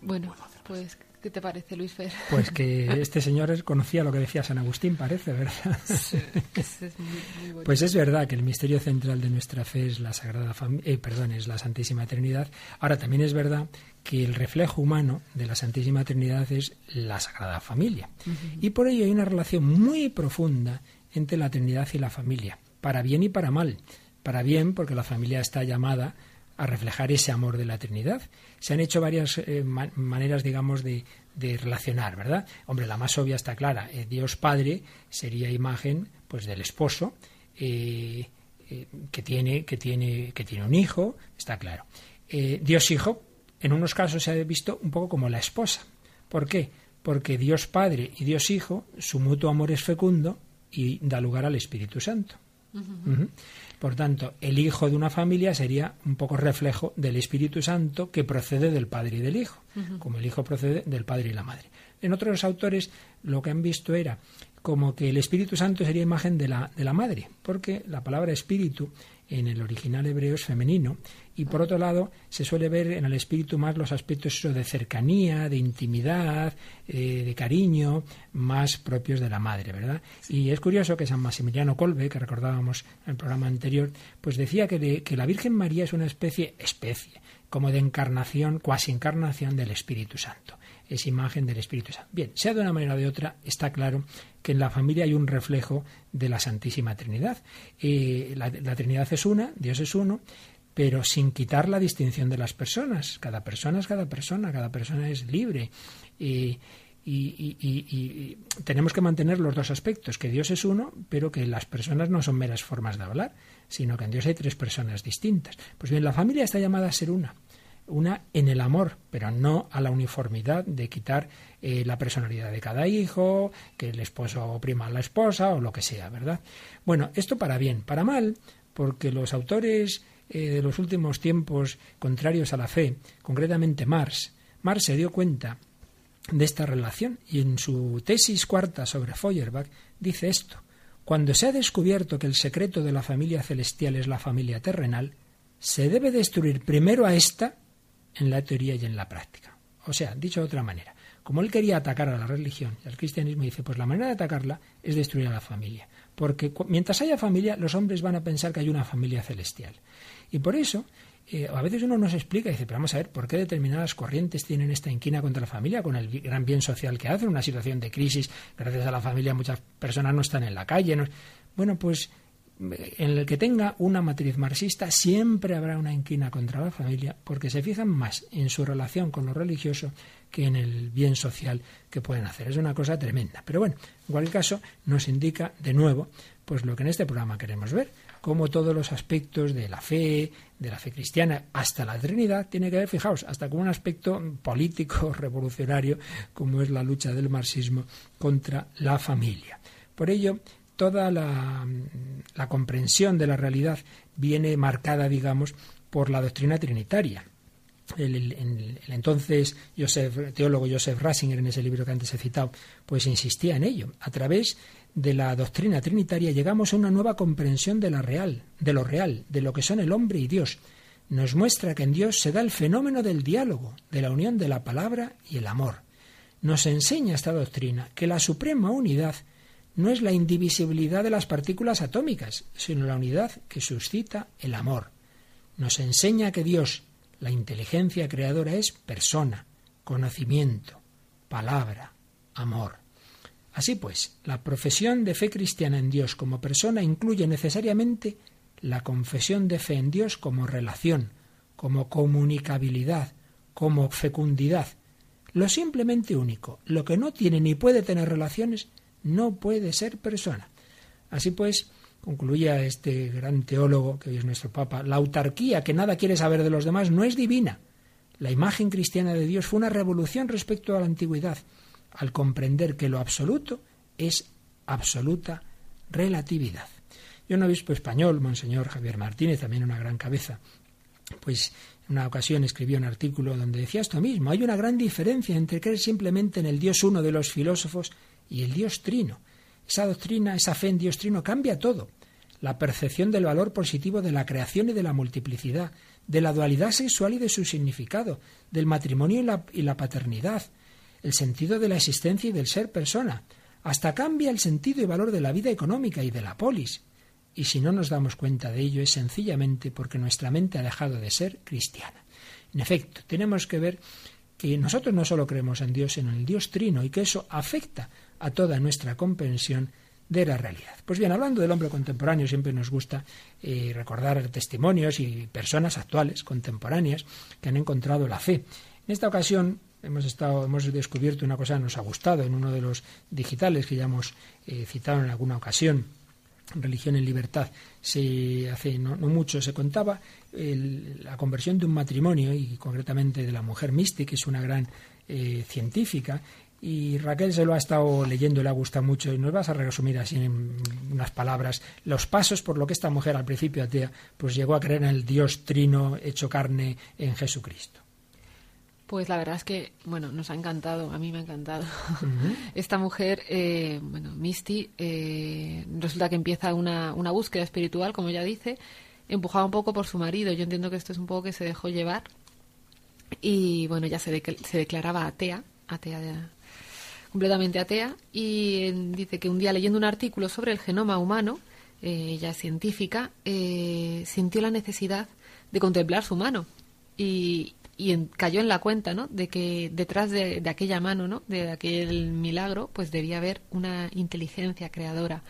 Bueno, pues, ¿qué te parece, Luis Fer? Pues que este señor conocía lo que decía San Agustín, parece, ¿verdad? Sí, es muy pues es verdad que el misterio central de nuestra fe es la Sagrada Familia, eh, perdón, es la Santísima Trinidad. Ahora, también es verdad que el reflejo humano de la Santísima Trinidad es la Sagrada Familia. Y por ello hay una relación muy profunda entre la Trinidad y la familia, para bien y para mal. Para bien, porque la familia está llamada a reflejar ese amor de la Trinidad. Se han hecho varias eh, maneras, digamos, de, relacionar, ¿verdad? Hombre, la más obvia está clara. Eh, Dios Padre sería imagen, pues, del esposo eh, que tiene que tiene que tiene un hijo, está claro. Dios Hijo en unos casos se ha visto un poco como la esposa. ¿Por qué? Porque Dios Padre y Dios Hijo, su mutuo amor es fecundo y da lugar al Espíritu Santo. Por tanto, el hijo de una familia sería un poco reflejo del Espíritu Santo que procede del Padre y del Hijo, como el Hijo procede del Padre y la Madre. En otros autores lo que han visto era como que el Espíritu Santo sería imagen de la, de la Madre, porque la palabra Espíritu en el original hebreo es femenino y por otro lado se suele ver en el espíritu más los aspectos de cercanía, de intimidad, eh, de cariño, más propios de la madre, ¿verdad? Y es curioso que San Maximiliano Colbe, que recordábamos en el programa anterior, pues decía que, que la Virgen María es una especie, especie, como de encarnación, cuasi encarnación del Espíritu Santo es imagen del Espíritu Santo. Bien, sea de una manera o de otra, está claro que en la familia hay un reflejo de la Santísima Trinidad. Eh, la, Trinidad es una, Dios es uno, pero sin quitar la distinción de las personas. Cada persona es cada persona, cada persona es libre. y, tenemos que mantener los dos aspectos, que Dios es uno, pero que las personas no son meras formas de hablar, sino que en Dios hay tres personas distintas. Pues bien, la familia está llamada a ser una una en el amor, pero no a la uniformidad de quitar eh, la personalidad de cada hijo, que el esposo oprima a la esposa o lo que sea, ¿verdad? Bueno, esto para bien, para mal, porque los autores eh, de los últimos tiempos contrarios a la fe, concretamente Marx, Marx se dio cuenta de esta relación y en su tesis cuarta sobre Feuerbach dice esto: cuando se ha descubierto que el secreto de la familia celestial es la familia terrenal, se debe destruir primero a esta en la teoría y en la práctica. O sea, dicho de otra manera, como él quería atacar a la religión y al cristianismo, dice, pues la manera de atacarla es destruir a la familia. Porque mientras haya familia, los hombres van a pensar que hay una familia celestial. Y por eso, eh, a veces uno nos explica y dice, pero vamos a ver, ¿por qué determinadas corrientes tienen esta inquina contra la familia con el gran bien social que hacen? Una situación de crisis, gracias a la familia muchas personas no están en la calle. Bueno, pues en el que tenga una matriz marxista siempre habrá una inquina contra la familia porque se fijan más en su relación con lo religioso que en el bien social que pueden hacer. Es una cosa tremenda. Pero bueno, en cualquier caso nos indica de nuevo pues lo que en este programa queremos ver, cómo todos los aspectos de la fe, de la fe cristiana, hasta la Trinidad, tiene que ver, fijaos, hasta con un aspecto político, revolucionario, como es la lucha del marxismo contra la familia. Por ello, toda la, comprensión de la realidad viene marcada, digamos, por la doctrina trinitaria. El, entonces teólogo Joseph Ratzinger, en ese libro que antes he citado, pues insistía en ello. A través de la doctrina trinitaria llegamos a una nueva comprensión de la real, de lo real, de lo que son el hombre y Dios. Nos muestra que en Dios se da el fenómeno del diálogo, de la unión de la palabra y el amor. Nos enseña esta doctrina que la suprema unidad no es la indivisibilidad de las partículas atómicas, sino la unidad que suscita el amor. Nos enseña que Dios, la inteligencia creadora, es persona, conocimiento, palabra, amor. Así pues, la profesión de fe cristiana en Dios como persona incluye necesariamente la confesión de fe en Dios como relación, como comunicabilidad, como fecundidad. Lo simplemente único, lo que no tiene ni puede tener relaciones, no puede ser persona. Así pues, concluía este gran teólogo, que hoy es nuestro Papa, la autarquía, que nada quiere saber de los demás, no es divina. La imagen cristiana de Dios fue una revolución respecto a la antigüedad, al comprender que lo absoluto es absoluta relatividad. Y un obispo español, Monseñor Javier Martínez, también una gran cabeza, pues en una ocasión escribió un artículo donde decía esto mismo. Hay una gran diferencia entre creer simplemente en el Dios uno de los filósofos y el Dios trino. Esa doctrina, esa fe en Dios trino cambia todo. La percepción del valor positivo de la creación y de la multiplicidad, de la dualidad sexual y de su significado, del matrimonio y la, y la paternidad, el sentido de la existencia y del ser persona. Hasta cambia el sentido y valor de la vida económica y de la polis. Y si no nos damos cuenta de ello es sencillamente porque nuestra mente ha dejado de ser cristiana. En efecto, tenemos que ver que nosotros no solo creemos en Dios, sino en el Dios trino y que eso afecta a toda nuestra comprensión de la realidad. Pues bien, hablando del hombre contemporáneo, siempre nos gusta eh, recordar testimonios y personas actuales, contemporáneas, que han encontrado la fe. En esta ocasión hemos estado, hemos descubierto una cosa que nos ha gustado en uno de los digitales que ya hemos eh, citado en alguna ocasión. Religión en libertad. Se hace no, mucho se contaba la conversión de un matrimonio y concretamente de la mujer mística, que es una gran eh, científica y Raquel se lo ha estado leyendo le ha gustado mucho. Y nos vas a resumir así en unas palabras los pasos por lo que esta mujer al principio atea pues llegó a creer en el Dios trino hecho carne en Jesucristo. Pues la verdad es que, bueno, nos ha encantado, a mí me ha encantado. Esta mujer, eh, bueno, Misty, eh, resulta que empieza una, una búsqueda espiritual, como ya dice, empujada un poco por su marido. Yo entiendo que esto es un poco que se dejó llevar. Y bueno, ya se, se declaraba atea, atea de, completamente atea, y dice que un día leyendo un artículo sobre el genoma humano, eh, ella científica, eh, sintió la necesidad de contemplar su mano y, cayó en la cuenta ¿no? de que detrás de, aquella mano, ¿no? de aquel milagro, pues debía haber una inteligencia creadora.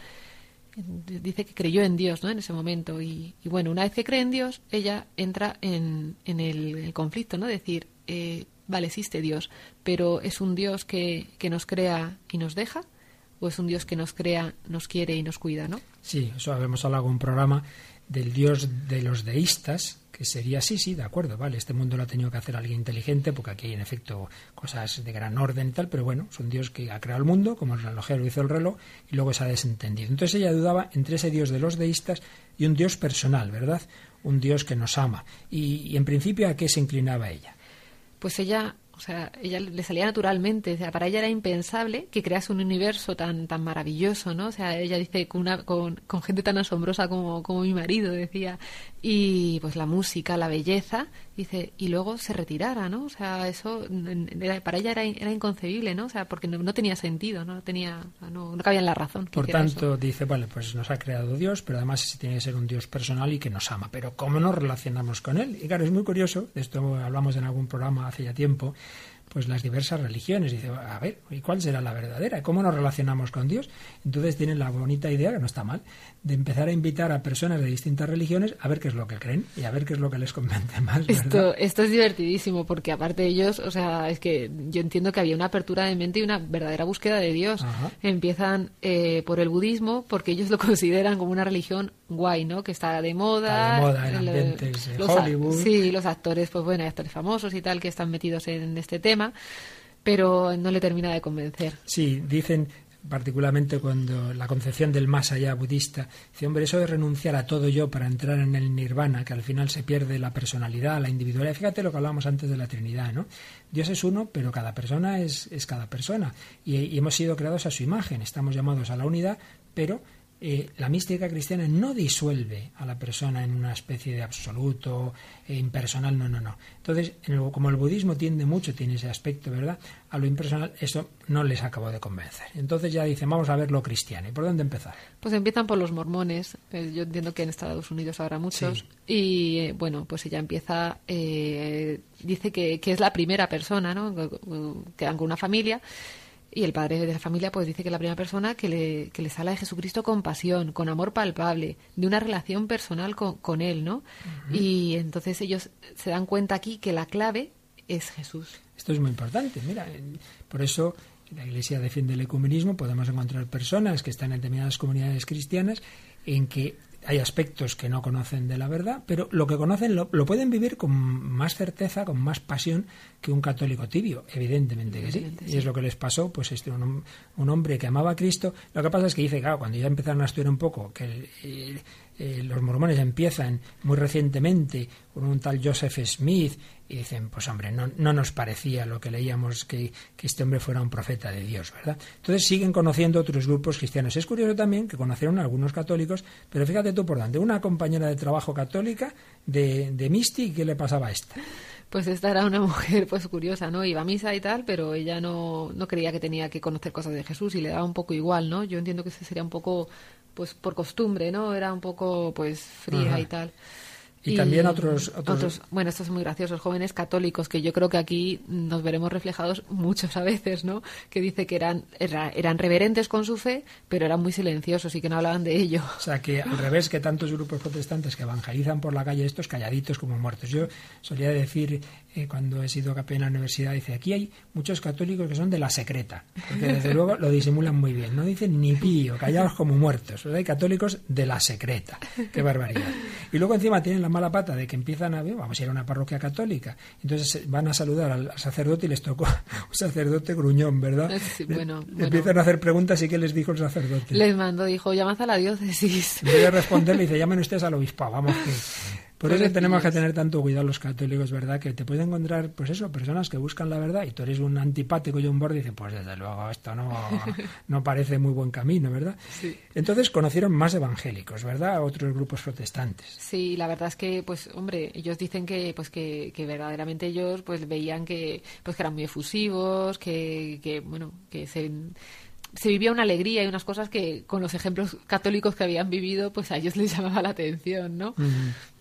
Dice que creyó en Dios ¿no? en ese momento y, bueno, una vez que cree en Dios, ella entra en, en el, conflicto, ¿no? decir, eh, vale, existe Dios, pero ¿es un Dios que, que nos crea y nos deja? ¿O es un Dios que nos crea, nos quiere y nos cuida, no? Sí, eso habíamos hablado en un programa del Dios de los deístas, que sería sí, sí, de acuerdo, vale, este mundo lo ha tenido que hacer alguien inteligente, porque aquí hay en efecto cosas de gran orden y tal, pero bueno, es un Dios que ha creado el mundo, como el relojero hizo el reloj, y luego se ha desentendido. Entonces ella dudaba entre ese Dios de los deístas y un Dios personal, ¿verdad? Un Dios que nos ama. Y, y en principio, ¿a qué se inclinaba ella? pues ella o sea, ella le salía naturalmente, o sea, para ella era impensable que crease un universo tan tan maravilloso, ¿no? O sea, ella dice con una con, con gente tan asombrosa como, como mi marido, decía, y pues la música, la belleza, dice, y luego se retirara, ¿no? O sea, eso para ella era, era inconcebible, ¿no? O sea, porque no, tenía sentido, no tenía, no, cabía en la razón. Por tanto, dice, vale, pues nos ha creado Dios, pero además tiene que ser un Dios personal y que nos ama, pero ¿cómo nos relacionamos con él? Y claro, es muy curioso, de esto hablamos en algún programa hace ya tiempo, pues las diversas religiones. Y dice, a ver, ¿y cuál será la verdadera? ¿Cómo nos relacionamos con Dios? Entonces tienen la bonita idea, que no está mal, de empezar a invitar a personas de distintas religiones a ver qué es lo que creen y a ver qué es lo que les convence más. Esto, esto es divertidísimo, porque aparte de ellos, o sea, es que yo entiendo que había una apertura de mente y una verdadera búsqueda de Dios. Empiezan eh, por el budismo, porque ellos lo consideran como una religión guay, ¿no? Que está de moda. de moda, en ambientes de Hollywood. Sí, los actores, pues bueno, hay actores famosos y tal que están metidos en este tema, pero no le termina de convencer. Sí, dicen particularmente cuando la concepción del más allá budista, dice, hombre, eso de renunciar a todo yo para entrar en el nirvana, que al final se pierde la personalidad, la individualidad. Fíjate lo que hablábamos antes de la Trinidad, ¿no? Dios es uno, pero cada persona es, es cada persona. Y, y hemos sido creados a su imagen, estamos llamados a la unidad, pero eh, la mística cristiana no disuelve a la persona en una especie de absoluto e impersonal, no, no, no. Entonces, como el budismo tiende mucho, tiene ese aspecto, ¿verdad? A lo impersonal, eso no les acabó de convencer. Entonces ya dicen, vamos a ver lo cristiano. ¿Y por dónde empezar? Pues empiezan por los mormones. Eh, yo entiendo que en Estados Unidos habrá muchos. Y bueno, pues ella empieza, dice que, que, es la primera persona, ¿no? Que, con una familia y el padre de la familia pues dice que la primera persona que, le, que les habla de Jesucristo con pasión, con amor palpable, de una relación personal con, con él, ¿no? Y entonces ellos se dan cuenta aquí que la clave es Jesús. Esto es muy importante, mira, por eso la Iglesia defiende el ecumenismo, podemos encontrar personas que están en determinadas comunidades cristianas en que hay aspectos que no conocen de la verdad, pero lo que conocen lo, pueden vivir con más certeza, con más pasión que un católico tibio, evidentemente que sí. Y es lo que les pasó, pues este un, un, hombre que amaba a Cristo. Lo que pasa es que dice, claro, cuando ya empezaron a estudiar un poco, que el, eh, los mormones empiezan muy recientemente con un tal Joseph Smith y dicen, pues hombre, no, no nos parecía lo que leíamos que, que, este hombre fuera un profeta de Dios, ¿verdad? Entonces siguen conociendo otros grupos cristianos. Es curioso también que conocieron a algunos católicos, pero fíjate tú por dónde, una compañera de trabajo católica de, de Misty, ¿qué le pasaba a esta? Pues esta era una mujer pues curiosa, ¿no? Iba a misa y tal, pero ella no, no creía que tenía que conocer cosas de Jesús y le daba un poco igual, ¿no? Yo entiendo que ese sería un poco pues por costumbre, ¿no? Era un poco pues fría y tal. Y, también otros, otros, Bueno, estos son muy graciosos, jóvenes católicos, que yo creo que aquí nos veremos reflejados muchas a veces, ¿no? Que dice que eran, eran reverentes con su fe, pero eran muy silenciosos y que no hablaban de ello. O sea, que al revés que tantos grupos protestantes que evangelizan por la calle, estos calladitos como muertos. Yo solía decir, eh, cuando he sido capellán en la universidad, dice, aquí hay muchos católicos que son de la secreta, porque desde luego lo disimulan muy bien. No dicen ni pío, callados como muertos. Hay católicos de la secreta. Qué barbaridad. Y luego encima tienen la mala pata de que empiezan a ver, vamos a ir a una parroquia católica, entonces van a saludar al, sacerdote y les tocó un sacerdote gruñón, ¿verdad? bueno, Empiezan a hacer preguntas y ¿qué les dijo el sacerdote? Les mandó, dijo, llamad a la diócesis. En vez de responderle, dice, llamen ustedes al obispo, vamos que por eso tenemos que tener tanto cuidado los católicos, ¿verdad? Que te pueden encontrar, pues eso, personas que buscan la verdad y tú eres un antipático y un borde y dices, pues desde luego esto no, no parece muy buen camino, ¿verdad? Sí. Entonces conocieron más evangélicos, ¿verdad? Otros grupos protestantes. Sí, la verdad es que, pues, hombre, ellos dicen que, pues, que, que verdaderamente ellos, pues, veían que, pues, que eran muy efusivos, que, que bueno, que se se vivía una alegría y unas cosas que con los ejemplos católicos que habían vivido, pues a ellos les llamaba la atención, ¿no?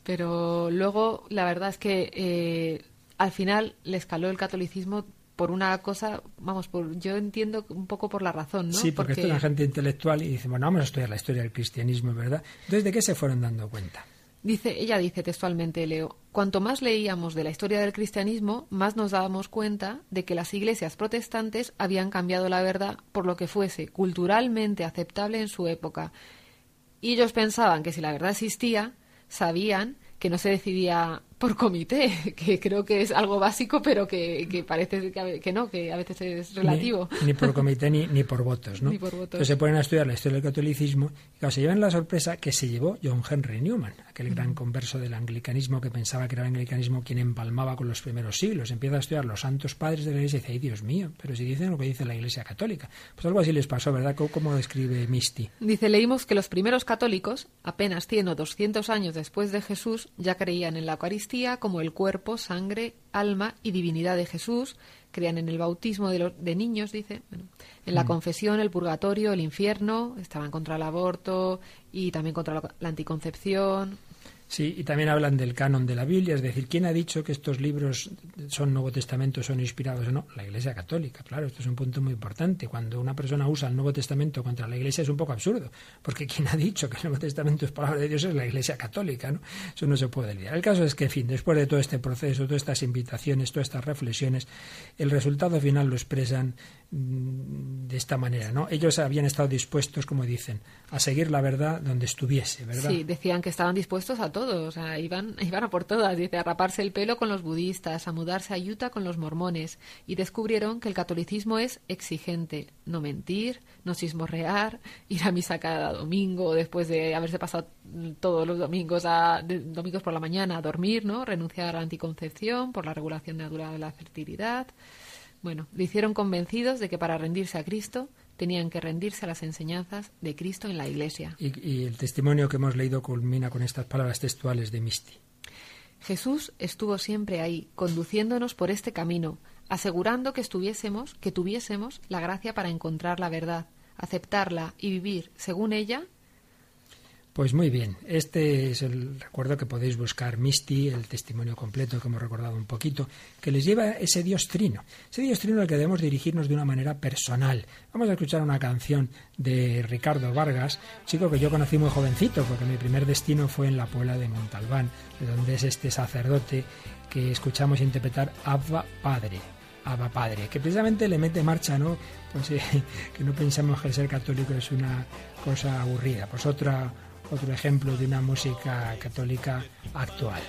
Pero luego, la verdad es que eh, al final le escaló el catolicismo por una cosa, vamos, por yo entiendo un poco por la razón, ¿no? Sí, porque, esto es una gente intelectual y dice, bueno, vamos a estudiar la historia del cristianismo, ¿verdad? Entonces, ¿de qué se fueron dando cuenta? Dice, ella dice textualmente, Leo, cuanto más leíamos de la historia del cristianismo, más nos dábamos cuenta de que las iglesias protestantes habían cambiado la verdad por lo que fuese culturalmente aceptable en su época. Y ellos pensaban que si la verdad existía, sabían que no se decidía por comité, que creo que es algo básico, pero que, que parece que, no, que a veces es relativo. Ni, por comité ni, ni, por votos, ¿no? Ni por votos. Entonces se ponen a estudiar la historia del catolicismo y claro, se llevan la sorpresa que se llevó John Henry Newman, aquel gran converso del anglicanismo que pensaba que era el anglicanismo quien empalmaba con los primeros siglos. Empieza a estudiar los santos padres de la iglesia y dice, ay Dios mío, pero si dicen lo que dice la iglesia católica. Pues algo así les pasó, ¿verdad? ¿Cómo, describe Misty? Dice, leímos que los primeros católicos, apenas 100 o 200 años después de Jesús, ya creían en la Eucaristía como el cuerpo, sangre, alma y divinidad de Jesús, creían en el bautismo de, los, de niños, dice, en la mm. confesión, el purgatorio, el infierno, estaban contra el aborto y también contra la, anticoncepción. Sí, y también hablan del canon de la Biblia, es decir, ¿quién ha dicho que estos libros son Nuevo Testamento, son inspirados o no? La Iglesia Católica, claro, esto es un punto muy importante. Cuando una persona usa el Nuevo Testamento contra la Iglesia es un poco absurdo, porque quien ha dicho que el Nuevo Testamento es palabra de Dios es la Iglesia Católica, ¿no? Eso no se puede olvidar. El caso es que, en fin, después de todo este proceso, todas estas invitaciones, todas estas reflexiones, el resultado final lo expresan de esta manera, ¿no? Ellos habían estado dispuestos, como dicen, a seguir la verdad donde estuviese, ¿verdad? Sí, decían que estaban dispuestos a todo, o sea, iban, iban a por todas, dice, a raparse el pelo con los budistas, a mudarse a Utah con los mormones, y descubrieron que el catolicismo es exigente, no mentir, no sismorrear, ir a misa cada domingo después de haberse pasado todos los domingos a domingos por la mañana a dormir, ¿no? Renunciar a la anticoncepción por la regulación natural de la fertilidad. Bueno, le hicieron convencidos de que para rendirse a Cristo tenían que rendirse a las enseñanzas de Cristo en la Iglesia. Y, el testimonio que hemos leído culmina con estas palabras textuales de Misti. Jesús estuvo siempre ahí, conduciéndonos por este camino, asegurando que estuviésemos, que tuviésemos la gracia para encontrar la verdad, aceptarla y vivir según ella pues muy bien, este es el recuerdo que podéis buscar, Misty, el testimonio completo que hemos recordado un poquito, que les lleva ese Dios trino, ese Dios trino al que debemos dirigirnos de una manera personal. Vamos a escuchar una canción de Ricardo Vargas, chico que yo conocí muy jovencito, porque mi primer destino fue en la Puebla de Montalbán, de donde es este sacerdote que escuchamos interpretar Abba Padre. Abba Padre, que precisamente le mete marcha, ¿no? Pues que no pensamos que el ser católico es una cosa aburrida, pues otra otro ejemplo de una música católica actual.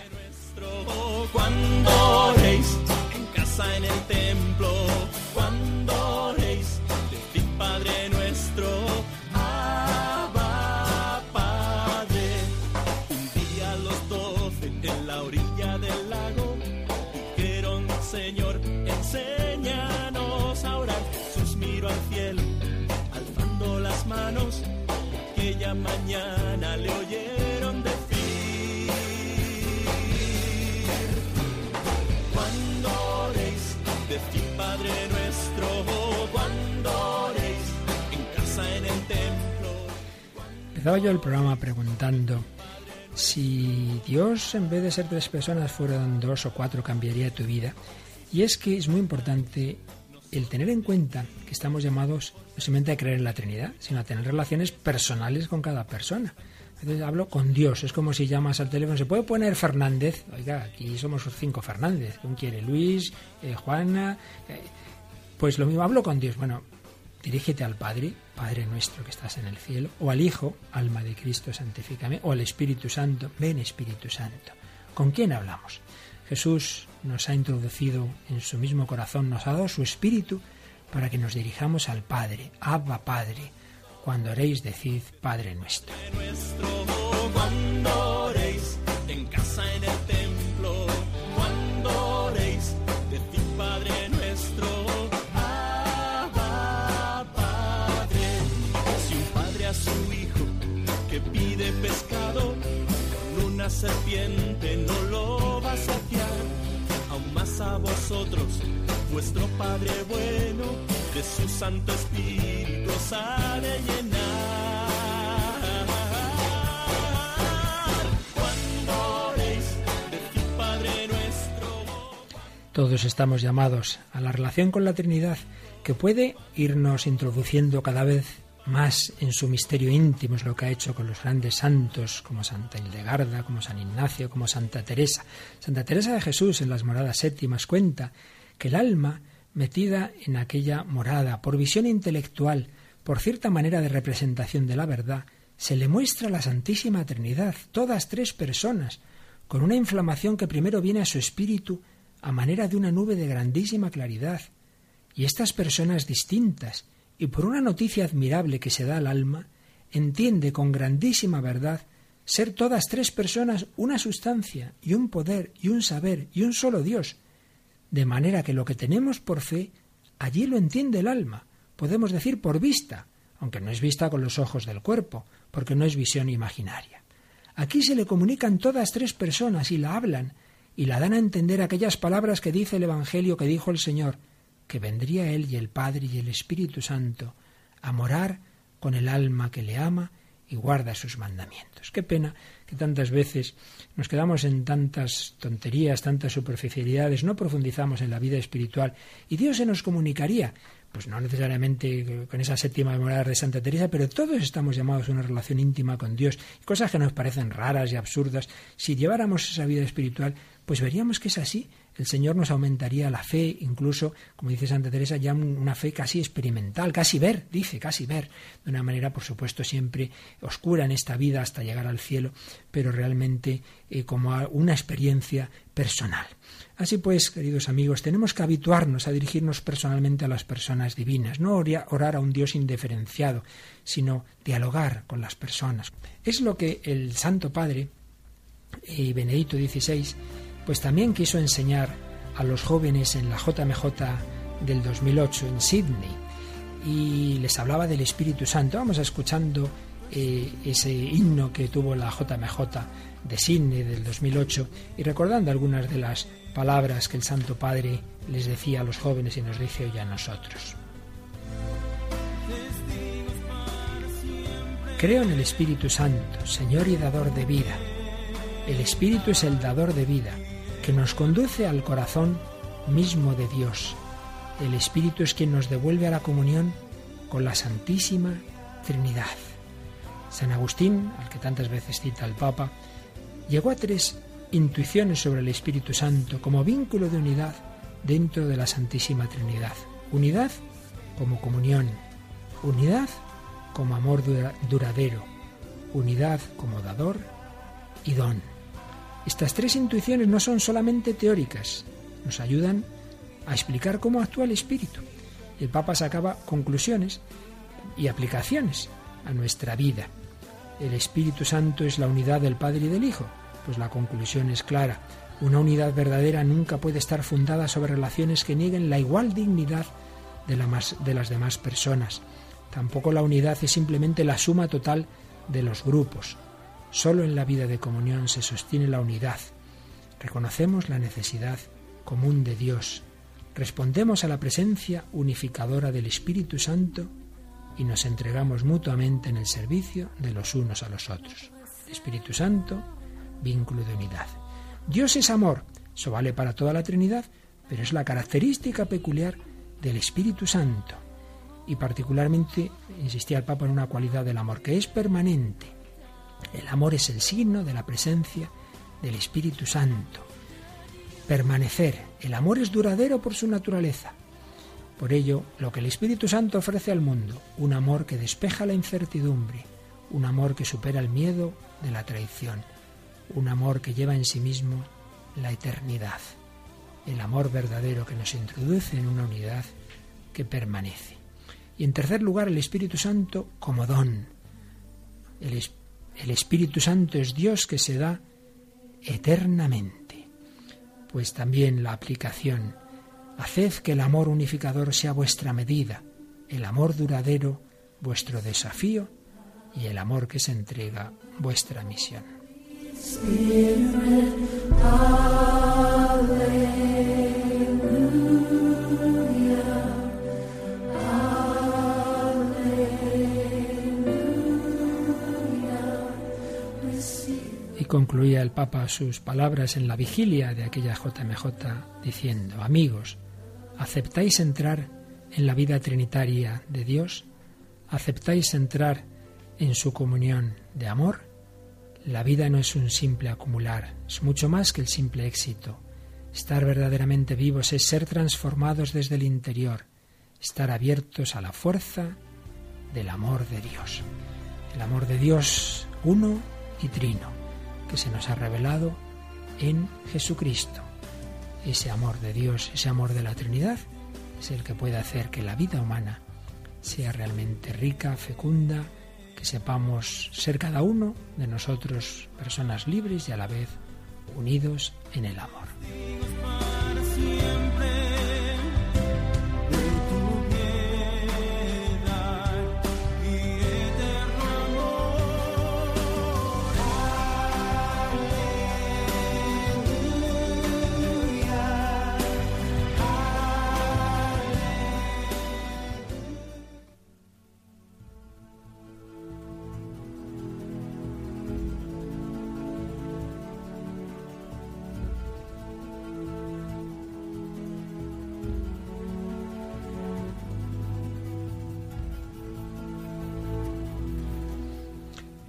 Empezaba yo el programa preguntando si Dios en vez de ser tres personas fueran dos o cuatro cambiaría tu vida. Y es que es muy importante el tener en cuenta que estamos llamados no simplemente a creer en la Trinidad, sino a tener relaciones personales con cada persona. Entonces hablo con Dios, es como si llamas al teléfono, ¿se puede poner Fernández? Oiga, aquí somos cinco Fernández, ¿quién quiere? Luis, eh, Juana, eh, pues lo mismo, hablo con Dios. Bueno, dirígete al Padre, Padre nuestro que estás en el cielo, o al Hijo, alma de Cristo, santifícame, o al Espíritu Santo, ven Espíritu Santo. ¿Con quién hablamos? Jesús nos ha introducido en su mismo corazón, nos ha dado su Espíritu para que nos dirijamos al Padre, Abba Padre. Cuando oréis, decid Padre nuestro. Cuando oréis, en casa, en el una serpiente no lo va a saciar, aún más a vosotros vuestro Padre bueno, de su Santo Espíritu os ha de llenar. Cuando oréis, Padre nuestro. Todos estamos llamados a la relación con la Trinidad, que puede irnos introduciendo cada vez más en su misterio íntimo, es lo que ha hecho con los grandes santos como Santa Hildegarda, como San Ignacio, como Santa Teresa. Santa Teresa de Jesús en las moradas séptimas cuenta que el alma, metida en aquella morada, por visión intelectual, por cierta manera de representación de la verdad, se le muestra la Santísima Trinidad, todas tres personas, con una inflamación que primero viene a su espíritu a manera de una nube de grandísima claridad. Y estas personas distintas, y por una noticia admirable que se da al alma, entiende con grandísima verdad ser todas tres personas una sustancia y un poder y un saber y un solo Dios, de manera que lo que tenemos por fe, allí lo entiende el alma, podemos decir por vista, aunque no es vista con los ojos del cuerpo, porque no es visión imaginaria. Aquí se le comunican todas tres personas y la hablan, y la dan a entender aquellas palabras que dice el Evangelio que dijo el Señor, que vendría Él y el Padre y el Espíritu Santo a morar con el alma que le ama y guarda sus mandamientos. Qué pena que tantas veces nos quedamos en tantas tonterías, tantas superficialidades, no profundizamos en la vida espiritual y Dios se nos comunicaría pues no necesariamente con esa séptima memoria de Santa Teresa, pero todos estamos llamados a una relación íntima con Dios, cosas que nos parecen raras y absurdas. Si lleváramos esa vida espiritual, pues veríamos que es así. El Señor nos aumentaría la fe, incluso, como dice Santa Teresa, ya una fe casi experimental, casi ver, dice, casi ver, de una manera, por supuesto, siempre oscura en esta vida hasta llegar al cielo, pero realmente eh, como una experiencia personal. Así pues, queridos amigos, tenemos que habituarnos a dirigirnos personalmente a las personas divinas, no orar a un Dios indiferenciado, sino dialogar con las personas. Es lo que el Santo Padre, eh, Benedicto XVI, pues también quiso enseñar a los jóvenes en la JMJ del 2008 en Sydney y les hablaba del Espíritu Santo. Vamos escuchando eh, ese himno que tuvo la JMJ de Sydney del 2008 y recordando algunas de las palabras que el Santo Padre les decía a los jóvenes y nos dice hoy a nosotros. Creo en el Espíritu Santo, Señor y dador de vida. El Espíritu es el dador de vida que nos conduce al corazón mismo de Dios. El Espíritu es quien nos devuelve a la comunión con la Santísima Trinidad. San Agustín, al que tantas veces cita el Papa, llegó a tres intuiciones sobre el Espíritu Santo como vínculo de unidad dentro de la Santísima Trinidad. Unidad como comunión, unidad como amor duradero, unidad como dador y don. Estas tres intuiciones no son solamente teóricas, nos ayudan a explicar cómo actúa el espíritu. El Papa sacaba conclusiones y aplicaciones a nuestra vida. El Espíritu Santo es la unidad del Padre y del Hijo. Pues la conclusión es clara. Una unidad verdadera nunca puede estar fundada sobre relaciones que nieguen la igual dignidad de, de las demás personas. Tampoco la unidad es simplemente la suma total de los grupos. Solo en la vida de comunión se sostiene la unidad. Reconocemos la necesidad común de Dios. Respondemos a la presencia unificadora del Espíritu Santo y nos entregamos mutuamente en el servicio de los unos a los otros. Espíritu Santo, vínculo de unidad. Dios es amor, eso vale para toda la Trinidad, pero es la característica peculiar del Espíritu Santo. Y particularmente insistía el Papa en una cualidad del amor, que es permanente, el amor es el signo de la presencia del Espíritu Santo. Permanecer. El amor es duradero por su naturaleza. Por ello, lo que el Espíritu Santo ofrece al mundo, un amor que despeja la incertidumbre, un amor que supera el miedo de la traición, un amor que lleva en sí mismo la eternidad, el amor verdadero que nos introduce en una unidad que permanece. Y en tercer lugar, el Espíritu Santo como don. El, el Espíritu Santo es Dios que se da eternamente. Pues también la aplicación. Haced que el amor unificador sea vuestra medida, el amor duradero vuestro desafío y el amor que se entrega vuestra misión. Concluía el Papa sus palabras en la vigilia de aquella JMJ diciendo, amigos, ¿aceptáis entrar en la vida trinitaria de Dios? ¿Aceptáis entrar en su comunión de amor? La vida no es un simple acumular, es mucho más que el simple éxito. Estar verdaderamente vivos es ser transformados desde el interior, estar abiertos a la fuerza del amor de Dios. El amor de Dios uno y trino que se nos ha revelado en Jesucristo. Ese amor de Dios, ese amor de la Trinidad, es el que puede hacer que la vida humana sea realmente rica, fecunda, que sepamos ser cada uno de nosotros personas libres y a la vez unidos en el amor.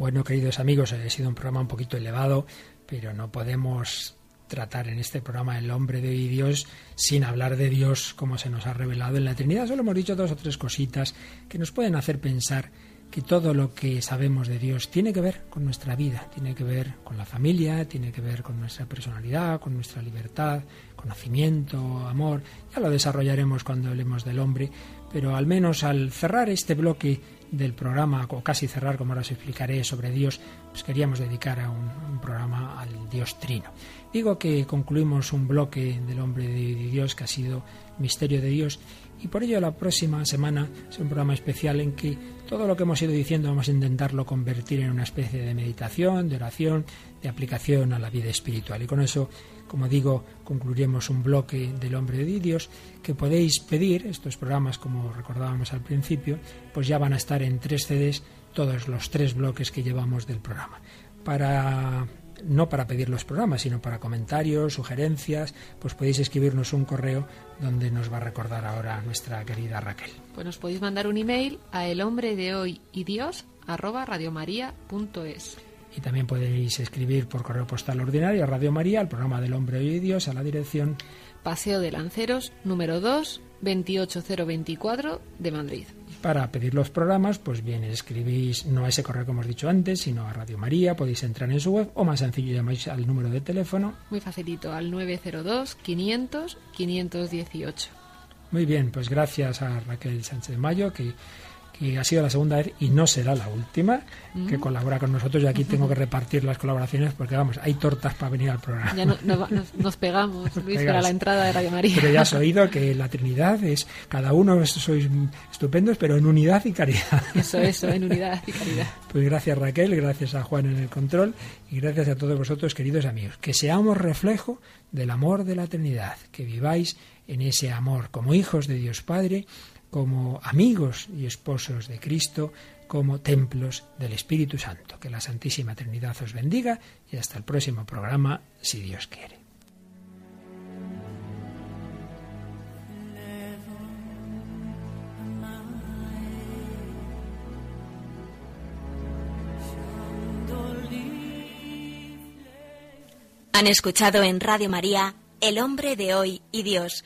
Bueno, queridos amigos, ha sido un programa un poquito elevado, pero no podemos tratar en este programa el hombre de Dios sin hablar de Dios como se nos ha revelado en la Trinidad. Solo hemos dicho dos o tres cositas que nos pueden hacer pensar que todo lo que sabemos de Dios tiene que ver con nuestra vida, tiene que ver con la familia, tiene que ver con nuestra personalidad, con nuestra libertad, conocimiento, amor. Ya lo desarrollaremos cuando hablemos del hombre, pero al menos al cerrar este bloque del programa, o casi cerrar, como ahora os explicaré, sobre Dios, pues queríamos dedicar a un, un programa al Dios Trino. Digo que concluimos un bloque del hombre de Dios que ha sido misterio de Dios y por ello la próxima semana es un programa especial en que todo lo que hemos ido diciendo vamos a intentarlo convertir en una especie de meditación, de oración, aplicación a la vida espiritual. Y con eso, como digo, concluiremos un bloque del hombre de Dios que podéis pedir. Estos programas, como recordábamos al principio, pues ya van a estar en tres CDs todos los tres bloques que llevamos del programa. Para no para pedir los programas, sino para comentarios, sugerencias, pues podéis escribirnos un correo donde nos va a recordar ahora nuestra querida Raquel. Pues nos podéis mandar un email a el hombre de hoy y Dios. Y también podéis escribir por correo postal ordinario a Radio María, al programa del Hombre y Dios, a la dirección Paseo de Lanceros, número 2, 28024 de Madrid. Para pedir los programas, pues bien, escribís no a ese correo que hemos dicho antes, sino a Radio María, podéis entrar en su web o más sencillo llamáis al número de teléfono. Muy facilito, al 902 500 518. Muy bien, pues gracias a Raquel Sánchez de Mayo, que que ha sido la segunda vez y no será la última, que colabora con nosotros. Y aquí tengo que repartir las colaboraciones porque, vamos, hay tortas para venir al programa. Ya no- no- nos, nos pegamos, Luis, para la entrada de Radio María. Pero ya has oído que la Trinidad es, cada uno sois estupendos, pero en unidad y caridad. Eso, eso, en unidad y caridad. Pues gracias Raquel, gracias a Juan en el control y gracias a todos vosotros, queridos amigos. Que seamos reflejo del amor de la Trinidad, que viváis en ese amor como hijos de Dios Padre, como amigos y esposos de Cristo, como templos del Espíritu Santo. Que la Santísima Trinidad os bendiga y hasta el próximo programa, si Dios quiere. Han escuchado en Radio María El hombre de hoy y Dios,